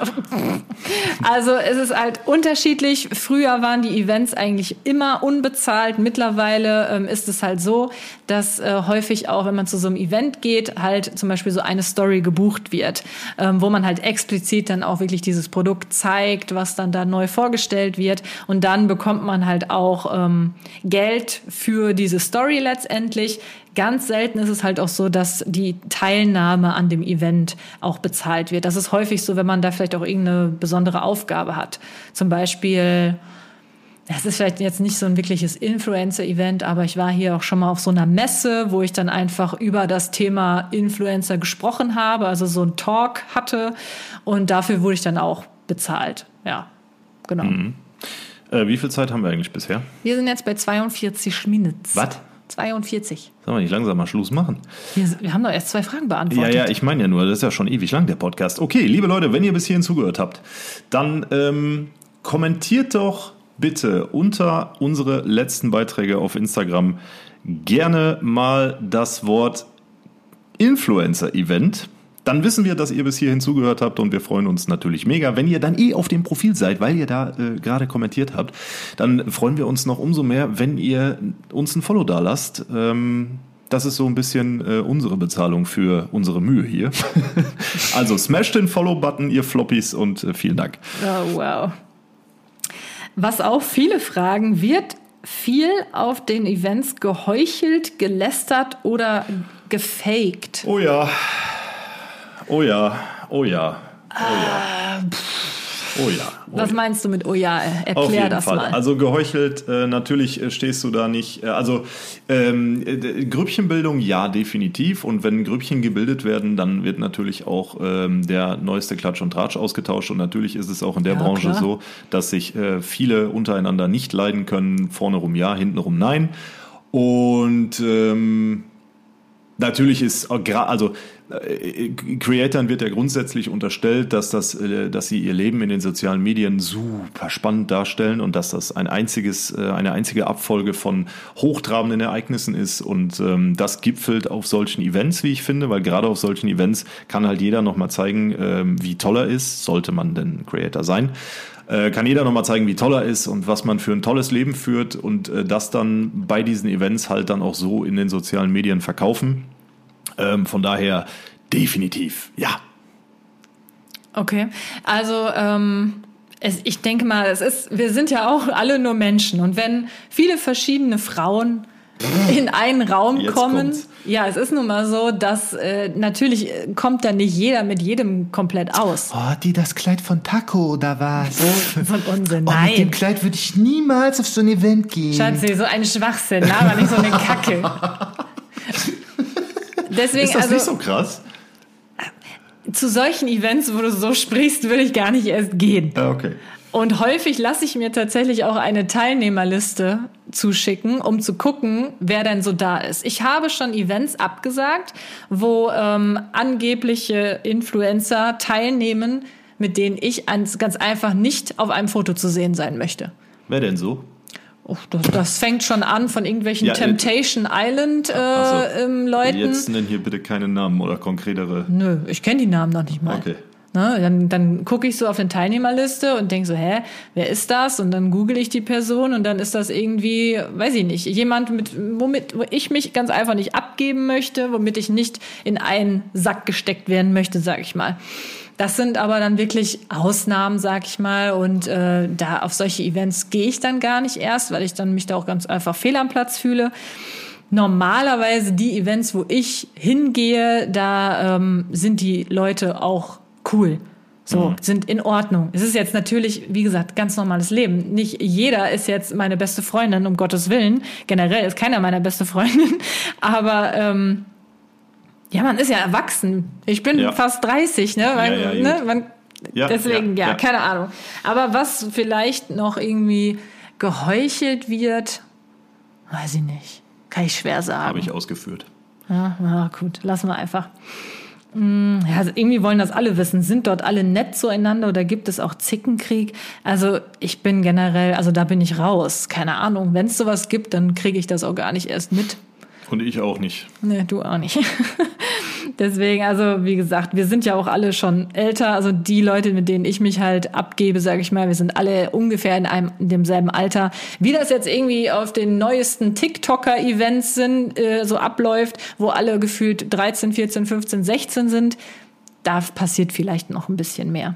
Also es ist halt unterschiedlich. Früher waren die Events eigentlich immer unbezahlt. Mittlerweile ähm, ist es halt so, dass äh, häufig auch, wenn man zu so einem Event geht, halt zum Beispiel so eine Story gebucht wird, ähm, wo man halt explizit dann auch wirklich dieses Produkt zeigt, was dann da neu vorgestellt wird. Und dann bekommt man halt auch ähm, Geld für diese Story letztendlich. Ganz selten ist es halt auch so, dass die Teilnahme an dem Event auch bezahlt wird. Das ist häufig so, wenn man da vielleicht auch irgendeine besondere Aufgabe hat. Zum Beispiel, das ist vielleicht jetzt nicht so ein wirkliches Influencer-Event, aber ich war hier auch schon mal auf so einer Messe, wo ich dann einfach über das Thema Influencer gesprochen habe, also so ein Talk hatte und dafür wurde ich dann auch bezahlt. Ja, genau. Äh, wie viel Zeit haben wir eigentlich bisher? Wir sind jetzt bei 42 Minuten. Was? 42. Sollen wir nicht langsam mal Schluss machen? Wir, wir haben doch erst zwei Fragen Ja, beantwortet. ja, ich meine ja nur, das ist ja schon ewig lang, der Podcast. Okay, liebe Leute, wenn ihr bis hierhin zugehört habt, dann ähm, kommentiert doch bitte unter unsere letzten Beiträge auf Instagram gerne mal das Wort Influencer-Event. Dann wissen wir, dass ihr bis hierhin zugehört habt und wir freuen uns natürlich mega. Wenn ihr dann eh auf dem Profil seid, weil ihr da äh, gerade kommentiert habt, dann freuen wir uns noch umso mehr, wenn ihr uns ein Follow da lasst. Ähm, das ist so ein bisschen äh, unsere Bezahlung für unsere Mühe hier. also smash den Follow-Button, ihr Floppies und äh, vielen Dank. Oh, wow. Was auch viele fragen, wird viel auf den Events geheuchelt, gelästert oder gefaked? Oh ja, oh ja, oh ja. Oh ja. Oh ja. Oh Was ja. meinst du mit oh ja? Auf Erklär jeden Fall. Oh das ja. mal. Was meinst du mit oh ja? Erklär Auf jeden das Fall. mal. Also geheuchelt, äh, natürlich äh, stehst du da nicht. Äh, also ähm, äh, Grüppchenbildung, ja, definitiv. Und wenn Grüppchen gebildet werden, dann wird natürlich auch ähm, der neueste Klatsch und Tratsch ausgetauscht. Und natürlich ist es auch in der Ja, Branche klar. so, dass sich äh, viele untereinander nicht leiden können. Vorne rum ja, hinten rum nein. Und ähm, Natürlich ist also äh, Creatoren wird ja grundsätzlich unterstellt, dass das, äh, dass sie ihr Leben in den sozialen Medien super spannend darstellen und dass das ein einziges, äh, eine einzige Abfolge von hochtrabenden Ereignissen ist. Und ähm, das gipfelt auf solchen Events, wie ich finde, weil gerade auf solchen Events kann halt jeder noch mal zeigen, ähm, wie toll er ist, sollte man denn Creator sein? Äh, kann jeder nochmal zeigen, wie toll er ist und was man für ein tolles Leben führt und äh, das dann bei diesen Events halt dann auch so in den sozialen Medien verkaufen. Ähm, von daher definitiv, ja. Okay, also ähm, es, ich denke mal, es ist, wir sind ja auch alle nur Menschen und wenn viele verschiedene Frauen in einen Raum Jetzt kommen, kommt's. ja, es ist nun mal so, dass äh, natürlich äh, kommt da nicht jeder mit jedem komplett aus. Oh, die das Kleid von Taco oder was? So ein Unsinn, Oh, mit dem nein. Kleid würde ich niemals auf so ein Event gehen. Schatzi, so ein Schwachsinn, aber nicht so eine Kacke. Deswegen, Ist das also nicht so krass? zu solchen Events, wo du so sprichst, würde ich gar nicht erst gehen. Ja, okay. Und häufig lasse ich mir tatsächlich auch eine Teilnehmerliste zuschicken, um zu gucken, wer denn so da ist. Ich habe schon Events abgesagt, wo ähm, angebliche Influencer teilnehmen, mit denen ich ganz einfach nicht auf einem Foto zu sehen sein möchte. Wer denn so? Oh, das, das fängt schon an von irgendwelchen Ja, äh, Temptation Island äh, Also, ähm, Leuten. Jetzt nenn hier bitte keine Namen oder konkretere. Nö, ich kenne die Namen noch nicht mal. Okay. Ne, dann dann gucke ich so auf den Teilnehmerliste und denke so, hä, wer ist das? Und dann google ich die Person und dann ist das irgendwie, weiß ich nicht, jemand, mit, womit wo ich mich ganz einfach nicht abgeben möchte, womit ich nicht in einen Sack gesteckt werden möchte, sag ich mal. Das sind aber dann wirklich Ausnahmen, sag ich mal. Und äh, da auf solche Events gehe ich dann gar nicht erst, weil ich dann mich da auch ganz einfach fehl am Platz fühle normalerweise die Events, wo ich hingehe, da ähm, sind die Leute auch cool. So, sind in Ordnung. Es ist jetzt natürlich, wie gesagt, ganz normales Leben. Nicht jeder ist jetzt meine beste Freundin, um Gottes Willen. Generell ist keiner meine beste Freundin. Aber ähm, ja, man ist ja erwachsen. Ich bin Ja. fast 30, ne? Man, Ja, ja, ne? Man, deswegen, ja, keine Ahnung. Aber was vielleicht noch irgendwie geheuchelt wird, weiß ich nicht. Kann ich schwer sagen. Habe ich ausgeführt. Ja, ja, gut, lassen wir einfach. Mm, Ja, also irgendwie wollen das alle wissen. Sind dort alle nett zueinander oder gibt es auch Zickenkrieg? Also ich bin generell, also da bin ich raus. Keine Ahnung. Wenn es sowas gibt, dann kriege ich das auch gar nicht erst mit. Und ich auch nicht. Nee, du auch nicht. Deswegen, also wie gesagt, wir sind ja auch alle schon älter. Also die Leute, mit denen ich mich halt abgebe, sage ich mal, wir sind alle ungefähr in einem in demselben Alter. Wie das jetzt irgendwie auf den neuesten TikToker-Events sind, äh, so abläuft, wo alle gefühlt 13, 14, 15, 16 sind, da passiert vielleicht noch ein bisschen mehr.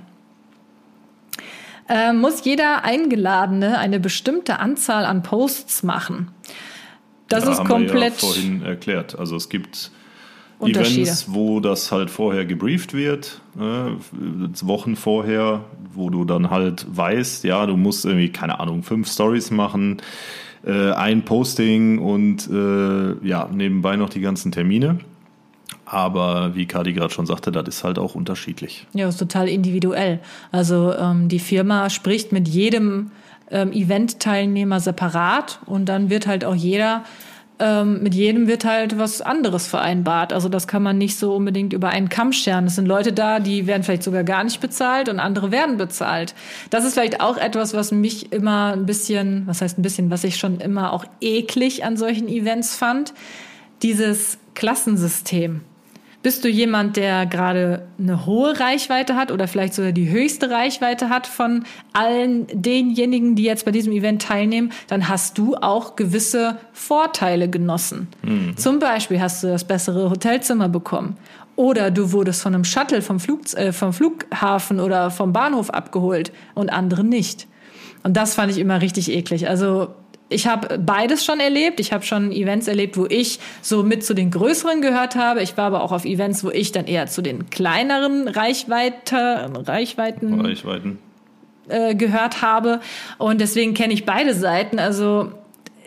Äh, muss jeder Eingeladene eine bestimmte Anzahl an Posts machen? Das Ja, ist haben wir komplett. ja vorhin erklärt. Also es gibt Unterschiede. Events, wo das halt vorher gebrieft wird, äh, Wochen vorher, wo du dann halt weißt, ja, du musst irgendwie, keine Ahnung, fünf Stories machen, äh, ein Posting und äh, ja, nebenbei noch die ganzen Termine. Aber wie Kadi gerade schon sagte, das ist halt auch unterschiedlich. Ja, ist total individuell. Also ähm, die Firma spricht mit jedem ähm, Event-Teilnehmer separat und dann wird halt auch jeder, ähm, mit jedem wird halt was anderes vereinbart. Also das kann man nicht so unbedingt über einen Kamm scheren. Es sind Leute da, die werden vielleicht sogar gar nicht bezahlt und andere werden bezahlt. Das ist vielleicht auch etwas, was mich immer ein bisschen, was heißt ein bisschen, was ich schon immer auch eklig an solchen Events fand. Dieses Klassensystem. Bist du jemand, der gerade eine hohe Reichweite hat oder vielleicht sogar die höchste Reichweite hat von allen denjenigen, die jetzt bei diesem Event teilnehmen, dann hast du auch gewisse Vorteile genossen. Zum Beispiel hast du das bessere Hotelzimmer bekommen. Oder du wurdest von einem Shuttle vom, Flug, äh, vom Flughafen oder vom Bahnhof abgeholt und andere nicht. Und das fand ich immer richtig eklig. Also ich habe beides schon erlebt. Ich habe schon Events erlebt, wo ich so mit zu den größeren gehört habe. Ich war aber auch auf Events, wo ich dann eher zu den kleineren Reichweite, Reichweiten, Reichweiten. äh, gehört habe. Und deswegen kenne ich beide Seiten. Also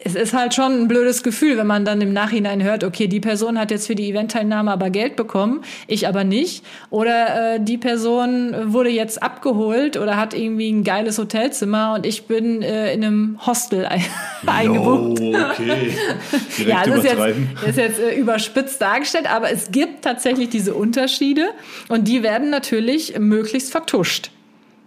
es ist halt schon ein blödes Gefühl, wenn man dann im Nachhinein hört, okay, die Person hat jetzt für die Eventteilnahme aber Geld bekommen, ich aber nicht. Oder äh, die Person wurde jetzt abgeholt oder hat irgendwie ein geiles Hotelzimmer und ich bin äh, in einem Hostel ein eingebucht. Oh, okay. Direkt Ja, das ist jetzt, das ist jetzt äh, überspitzt dargestellt, aber es gibt tatsächlich diese Unterschiede und die werden natürlich möglichst vertuscht.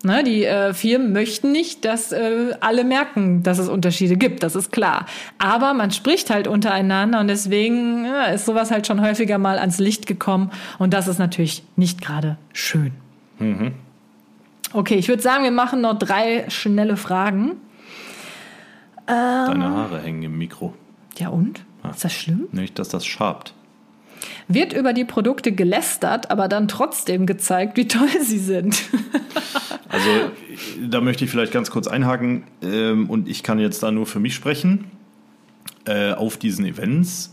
Ne, die äh, Firmen möchten nicht, dass äh, alle merken, dass es Unterschiede gibt, das ist klar. Aber man spricht halt untereinander und deswegen ja, ist sowas halt schon häufiger mal ans Licht gekommen und das ist natürlich nicht gerade schön. Okay, ich würde sagen, wir machen noch drei schnelle Fragen. Deine Haare hängen im Mikro. Ja und? Ist das schlimm? Nicht, dass das schabt. Wird über die Produkte gelästert, aber dann trotzdem gezeigt, wie toll sie sind. Also, da möchte ich vielleicht ganz kurz einhaken ähm, und ich kann jetzt da nur für mich sprechen. Äh, auf diesen Events,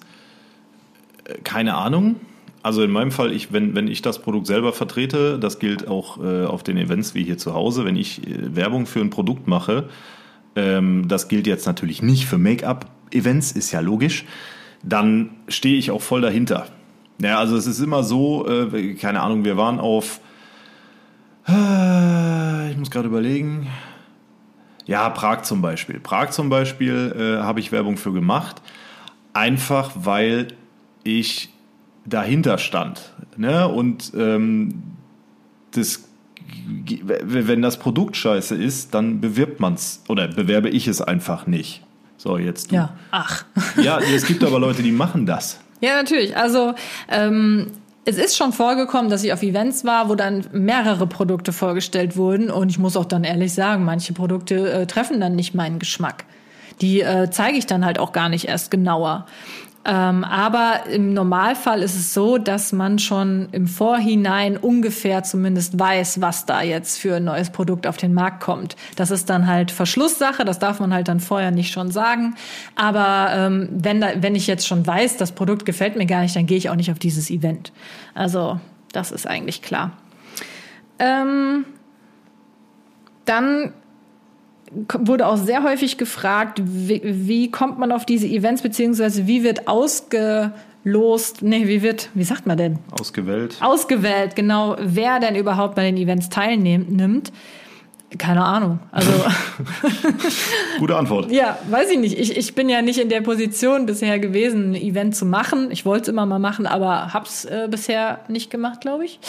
äh, keine Ahnung. Also in meinem Fall, ich, wenn, wenn ich das Produkt selber vertrete, das gilt auch äh, auf den Events wie hier zu Hause, wenn ich äh, Werbung für ein Produkt mache, ähm, das gilt jetzt natürlich nicht für Make-up-Events, ist ja logisch, dann stehe ich auch voll dahinter. Ja, also es ist immer so, äh, keine Ahnung, wir waren auf äh, Ich muss gerade überlegen. Ja, Prag zum Beispiel. Prag zum Beispiel äh, habe ich Werbung für gemacht. Einfach weil ich dahinter stand. Ne? Und ähm, das, wenn das Produkt scheiße ist, dann bewirbt man es oder bewerbe ich es einfach nicht. So, jetzt du. Ja. Ach. Ja, es gibt aber Leute, die machen das. Ja, natürlich. Also ähm, es ist schon vorgekommen, dass ich auf Events war, wo dann mehrere Produkte vorgestellt wurden. Und ich muss auch dann ehrlich sagen, manche Produkte äh, treffen dann nicht meinen Geschmack. Die äh, zeige ich dann halt auch gar nicht erst genauer. Ähm, aber im Normalfall ist es so, dass man schon im Vorhinein ungefähr zumindest weiß, was da jetzt für ein neues Produkt auf den Markt kommt. Das ist dann halt Verschlusssache, das darf man halt dann vorher nicht schon sagen. Aber ähm, wenn, da, wenn ich jetzt schon weiß, das Produkt gefällt mir gar nicht, dann gehe ich auch nicht auf dieses Event. Also das ist eigentlich klar. Ähm, dann wurde auch sehr häufig gefragt, wie, wie kommt man auf diese Events, beziehungsweise wie wird ausgelost, nee, wie wird, wie sagt man denn? Ausgewählt. Ausgewählt, genau, wer denn überhaupt bei den Events teilnimmt. Keine Ahnung. Also Gute Antwort. ja, weiß ich nicht. Ich, ich bin ja nicht in der Position bisher gewesen, ein Event zu machen. Ich wollte es immer mal machen, aber hab's äh, bisher nicht gemacht, glaube ich.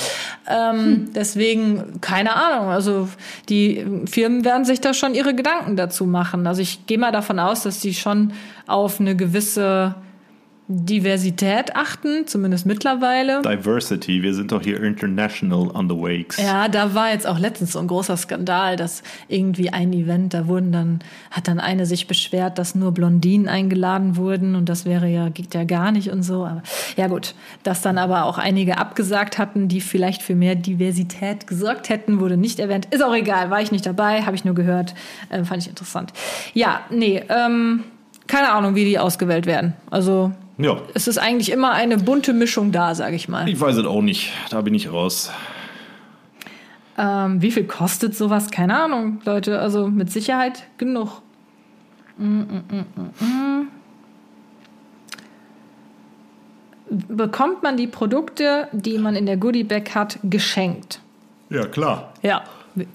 Ähm, Deswegen keine Ahnung. Also die Firmen werden sich da schon ihre Gedanken dazu machen. Also ich gehe mal davon aus, dass die schon auf eine gewisse Diversität achten, zumindest mittlerweile. Diversity, wir sind doch hier international on the wakes. Ja, da war jetzt auch letztens so ein großer Skandal, dass irgendwie ein Event, da wurden dann, hat dann eine sich beschwert, dass nur Blondinen eingeladen wurden und das wäre ja, geht ja gar nicht und so. Aber, ja gut, dass dann aber auch einige abgesagt hatten, die vielleicht für mehr Diversität gesorgt hätten, wurde nicht erwähnt. Ist auch egal, war ich nicht dabei, habe ich nur gehört, äh, fand ich interessant. Ja, nee, ähm, keine Ahnung, wie die ausgewählt werden. Also Ja, es ist eigentlich immer eine bunte Mischung da, sage ich mal. ich weiß es auch nicht. Da bin ich raus. Ähm, wie viel kostet sowas? Keine Ahnung, Leute. Also mit Sicherheit genug. Mm, mm, mm, mm, mm. Bekommt man die Produkte, die man in der Goodie-Bag hat, geschenkt? Ja, klar. Ja,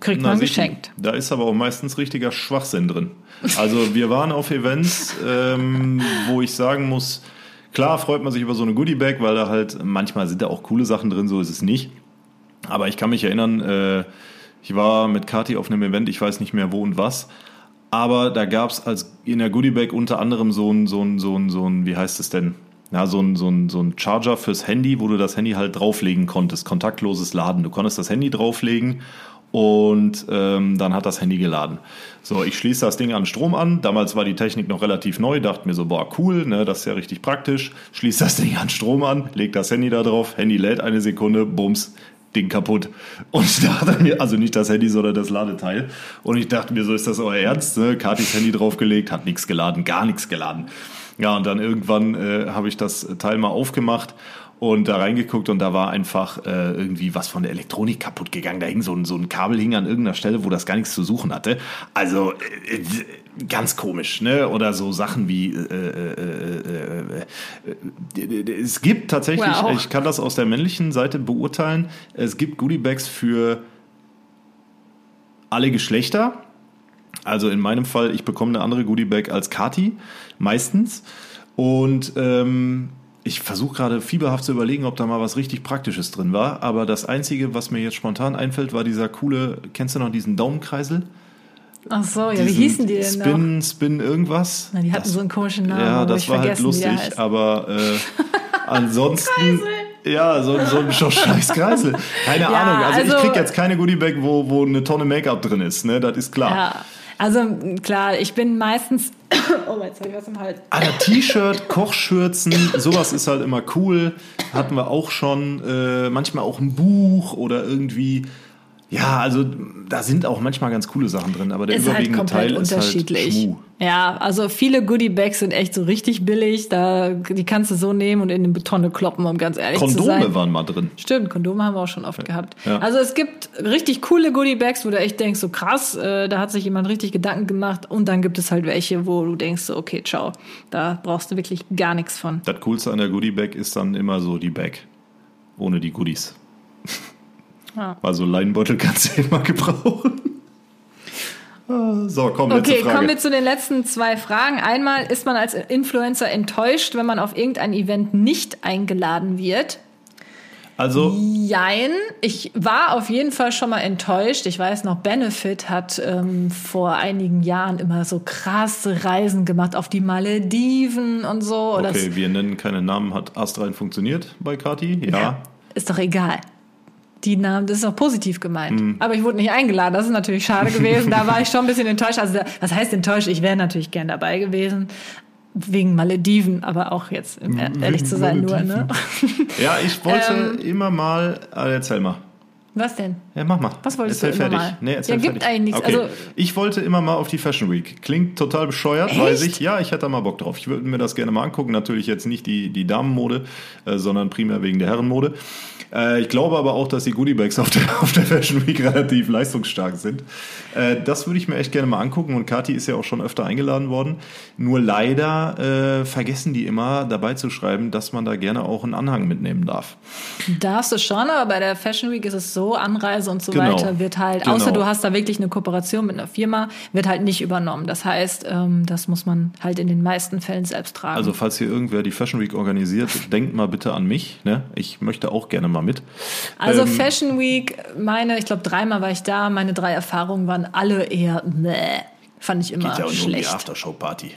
kriegt Na, man geschenkt. Da ist aber auch meistens richtiger Schwachsinn drin. Also wir waren auf Events, ähm, wo ich sagen muss, klar freut man sich über so eine Goodie-Bag, weil da halt manchmal sind da auch coole Sachen drin, so ist es nicht. Aber ich kann mich erinnern, äh, ich war mit Kati auf einem Event, ich weiß nicht mehr wo und was. Aber da gab es in der Goodie-Bag unter anderem so ein, so ein, so ein, so ein, wie heißt es denn? Ja, so ein, so, ein, so ein Charger fürs Handy, wo du das Handy halt drauflegen konntest, kontaktloses Laden. Du konntest das Handy drauflegen und ähm, dann hat das Handy geladen. So, ich schließe das Ding an Strom an. Damals war die Technik noch relativ neu, dachte mir so, boah, cool, ne, das ist ja richtig praktisch. Schließe das Ding an Strom an, leg das Handy da drauf, Handy lädt eine Sekunde, bums, Ding kaputt. Und da hat er mir, also nicht das Handy, sondern das Ladeteil. Und ich dachte mir, so ist das euer Ernst? Ne? Katis Handy draufgelegt, hat nichts geladen, gar nichts geladen. Ja, und dann irgendwann äh, habe ich das Teil mal aufgemacht und da reingeguckt und da war einfach äh, irgendwie was von der Elektronik kaputt gegangen. Da hing so ein, so ein Kabel hing an irgendeiner Stelle, wo das gar nichts zu suchen hatte. Also äh, ganz komisch, ne? Oder so Sachen wie äh, äh, äh, äh, es gibt tatsächlich, Wow. ich kann das aus der männlichen Seite beurteilen, es gibt Goodiebags für alle Geschlechter. Also in meinem Fall, ich bekomme eine andere Goodiebag als Kati, meistens. Und ähm, ich versuche gerade fieberhaft zu überlegen, ob da mal was richtig Praktisches drin war. Aber das Einzige, was mir jetzt spontan einfällt, war dieser coole, kennst du noch diesen Daumenkreisel? Ach so, ja, wie hießen die denn Spin, noch? Spin irgendwas? Na, die hatten Das- so einen komischen Namen, Ja, das war halt lustig, aber äh, ansonsten. Ja, so, so ein so ein scheiß Kreisel. Keine Ja, Ahnung. Also, also- ich krieg jetzt keine Goodiebag, wo, wo eine Tonne Make-up drin ist, ne? Das ist klar. Ja, also klar, ich bin meistens. oh, jetzt habe ich was im Hals. Alter, T-Shirt, Kochschürzen, sowas ist halt immer cool. Hatten wir auch schon. Äh, manchmal auch ein Buch oder irgendwie. Ja, also da sind auch manchmal ganz coole Sachen drin, aber der Ist halt überwiegende komplett Teil ist halt unterschiedlich. Schmuh. ja, also viele Goodie-Bags sind echt so richtig billig. Da, die kannst du so nehmen und in eine Tonne kloppen, um ganz ehrlich zu sein. Kondome waren mal drin. Stimmt, Kondome haben wir auch schon oft gehabt. Ja. Also es gibt richtig coole Goodie-Bags, wo du echt denkst, so krass, äh, da hat sich jemand richtig Gedanken gemacht. Und dann gibt es halt welche, wo du denkst, so, okay, ciao, da brauchst du wirklich gar nichts von. Das Coolste an der Goodie-Bag ist dann immer so die Bag. Ohne die Goodies. Ja. Weil so Leinbeutel kannst du immer gebrauchen. So, komm, letzte Okay, Frage. kommen wir zu den letzten zwei Fragen. Einmal, ist man als Influencer enttäuscht, wenn man auf irgendein Event nicht eingeladen wird? also, Jein, ich war auf jeden Fall schon mal enttäuscht. Ich weiß noch, Benefit hat ähm, vor einigen Jahren immer so krasse Reisen gemacht auf die Malediven und so. Das okay, wir nennen keine Namen. Hat Astrein funktioniert bei Kati? Ja. ist doch egal. Die Namen, das ist doch positiv gemeint. Mhm. Aber ich wurde nicht eingeladen. Das ist natürlich schade gewesen. Da war ich schon ein bisschen enttäuscht. Also, was heißt enttäuscht? Ich wäre natürlich gern dabei gewesen. Wegen Malediven, aber auch jetzt, um ehrlich zu sein, nur, ne? Ja, ich wollte Ähm. immer mal. Ah, erzähl mal. Was denn? Ja, mach mal. Was wolltest erzähl du immer fertig. mal? Nee, erzähl Ja, gibt fertig. eigentlich nichts. Okay. Also- ich wollte immer mal auf die Fashion Week. Klingt total bescheuert, Echt? weiß ich. Ja, ich hätte da mal Bock drauf. Ich würde mir das gerne mal angucken. Natürlich jetzt nicht die, die Damenmode, äh, sondern primär wegen der Herrenmode. Äh, ich glaube aber auch, dass die Goodiebags auf der, auf der Fashion Week relativ leistungsstark sind. Äh, das würde ich mir echt gerne mal angucken. Und Kathi ist ja auch schon öfter eingeladen worden. Nur leider äh, vergessen die immer dabei zu schreiben, dass man da gerne auch einen Anhang mitnehmen darf. Darfst du schon, aber bei der Fashion Week ist es so, Anreise und so Genau. weiter wird halt, Genau. außer du hast da wirklich eine Kooperation mit einer Firma, wird halt nicht übernommen. Das heißt, ähm, das muss man halt in den meisten Fällen selbst tragen. Also falls hier irgendwer die Fashion Week organisiert, denkt mal bitte an mich. Ne? Ich möchte auch gerne mal mit. Also Ähm, Fashion Week, meine, ich glaube dreimal war ich da, meine drei Erfahrungen waren alle eher, meh, fand ich immer geht ja auch nur um die schlecht. Aftershow-Party.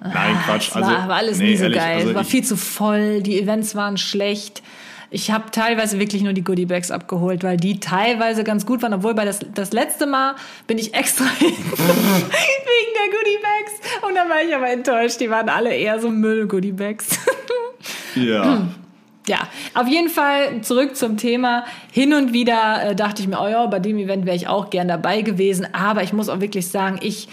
Nein, Quatsch. Es Also, war, war alles nee, nie so ehrlich, geil. also es war viel zu voll, die Events waren schlecht. Ich habe teilweise wirklich nur die Goodiebags abgeholt, weil die teilweise ganz gut waren. Obwohl bei das, das letzte Mal bin ich extra wegen der Goodiebags. Und dann war ich aber enttäuscht. Die waren alle eher so Müll-Goodiebags. Ja. Ja, auf jeden Fall zurück zum Thema. Hin und wieder äh, dachte ich mir, oh ja, bei dem Event wäre ich auch gern dabei gewesen. Aber ich muss auch wirklich sagen, ich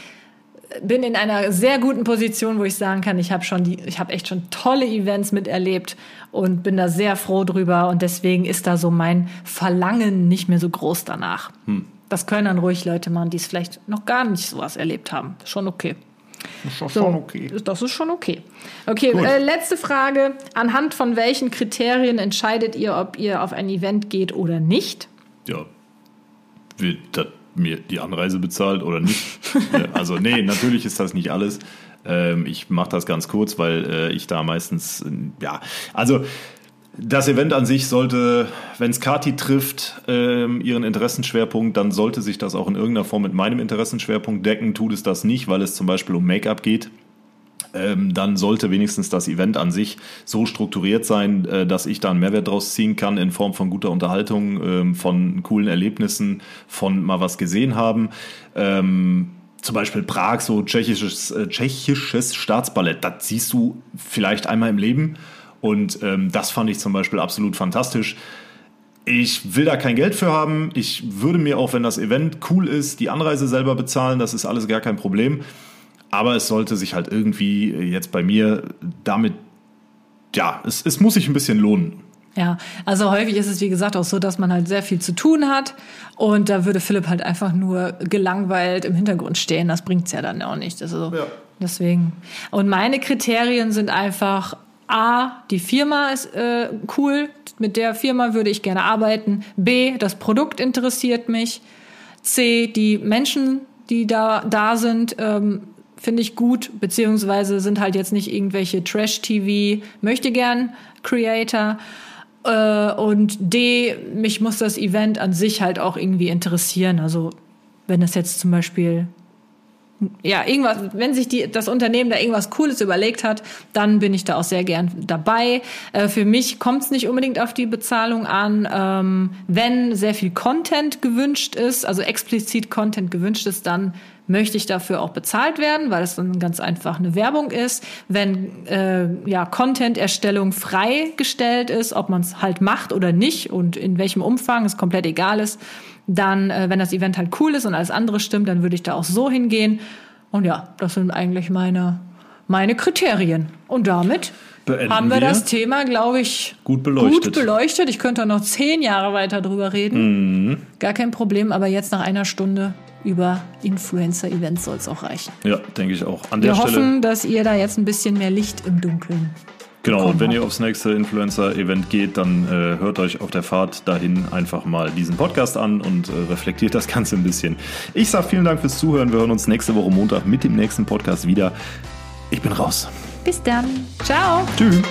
bin in einer sehr guten Position, wo ich sagen kann, ich habe schon die, ich habe echt schon tolle Events miterlebt und bin da sehr froh drüber. Und deswegen ist da so mein Verlangen nicht mehr so groß danach. Das können dann ruhig Leute machen, die es vielleicht noch gar nicht sowas erlebt haben. Schon okay. Ist doch So, schon okay. Das ist schon okay. Okay, äh, letzte Frage. Anhand von welchen Kriterien entscheidet ihr, ob ihr auf ein Event geht oder nicht? Ja. Das mir die Anreise bezahlt oder nicht? Ja, also, nee, natürlich ist das nicht alles. Ähm, ich mache das ganz kurz, weil äh, ich da meistens, äh, ja, also das Event an sich sollte, wenn es Kati trifft, ähm, ihren Interessenschwerpunkt, dann sollte sich das auch in irgendeiner Form mit meinem Interessenschwerpunkt decken. Tut es das nicht, weil es zum Beispiel um Make-up geht, ähm, dann sollte wenigstens das Event an sich so strukturiert sein, äh, dass ich da einen Mehrwert draus ziehen kann in Form von guter Unterhaltung, ähm, von coolen Erlebnissen, von mal was gesehen haben. Ähm, zum Beispiel Prag, so tschechisches, äh, tschechisches Staatsballett, das siehst du vielleicht einmal im Leben. Und ähm, das fand ich zum Beispiel absolut fantastisch Ich will da kein Geld für haben. Ich würde mir auch, wenn das Event cool ist, die Anreise selber bezahlen. Das ist alles gar kein Problem. Aber es sollte sich halt irgendwie jetzt bei mir damit, ja, es, es muss sich ein bisschen lohnen. Ja, also häufig ist es wie gesagt auch so, dass man halt sehr viel zu tun hat und da würde Philipp halt einfach nur gelangweilt im Hintergrund stehen. Das bringt's ja dann auch nicht. Also Ja. deswegen. Und meine Kriterien sind einfach A, die Firma ist äh, cool, mit der Firma würde ich gerne arbeiten. B, das Produkt interessiert mich. C, die Menschen, die da da sind, ähm, finde ich gut, beziehungsweise sind halt jetzt nicht irgendwelche Trash-TV, möchte gern Creator. Äh, und D, mich muss das Event an sich halt auch irgendwie interessieren. Also wenn es jetzt zum Beispiel ja, irgendwas, wenn sich die, das Unternehmen da irgendwas Cooles überlegt hat, dann bin ich da auch sehr gern dabei. Äh, für mich kommt es nicht unbedingt auf die Bezahlung an. Ähm, wenn sehr viel Content gewünscht ist, also explizit Content gewünscht ist, dann möchte ich dafür auch bezahlt werden, weil es dann ganz einfach eine Werbung ist. Wenn äh, ja Content-Erstellung freigestellt ist, ob man es halt macht oder nicht und in welchem Umfang, es komplett egal ist, dann, äh, wenn das Event halt cool ist und alles andere stimmt, dann würde ich da auch so hingehen. Und ja, das sind eigentlich meine, meine Kriterien. Und damit Beenden haben wir, wir. das Thema, glaube ich, Gut beleuchtet. gut beleuchtet. Ich könnte noch zehn Jahre weiter drüber reden. Mhm. Gar kein Problem, aber jetzt nach einer Stunde über Influencer-Events soll es auch reichen. Ja, denke ich auch. An der Wir Stelle. hoffen, dass ihr da jetzt ein bisschen mehr Licht im Dunkeln Genau, und wenn ihr aufs nächste Influencer-Event geht, dann äh, hört euch auf der Fahrt dahin einfach mal diesen Podcast an und äh, reflektiert das Ganze ein bisschen. Ich sage vielen Dank fürs Zuhören. Wir hören uns nächste Woche Montag mit dem nächsten Podcast wieder. Ich bin raus. Bis dann. Ciao. Tschüss.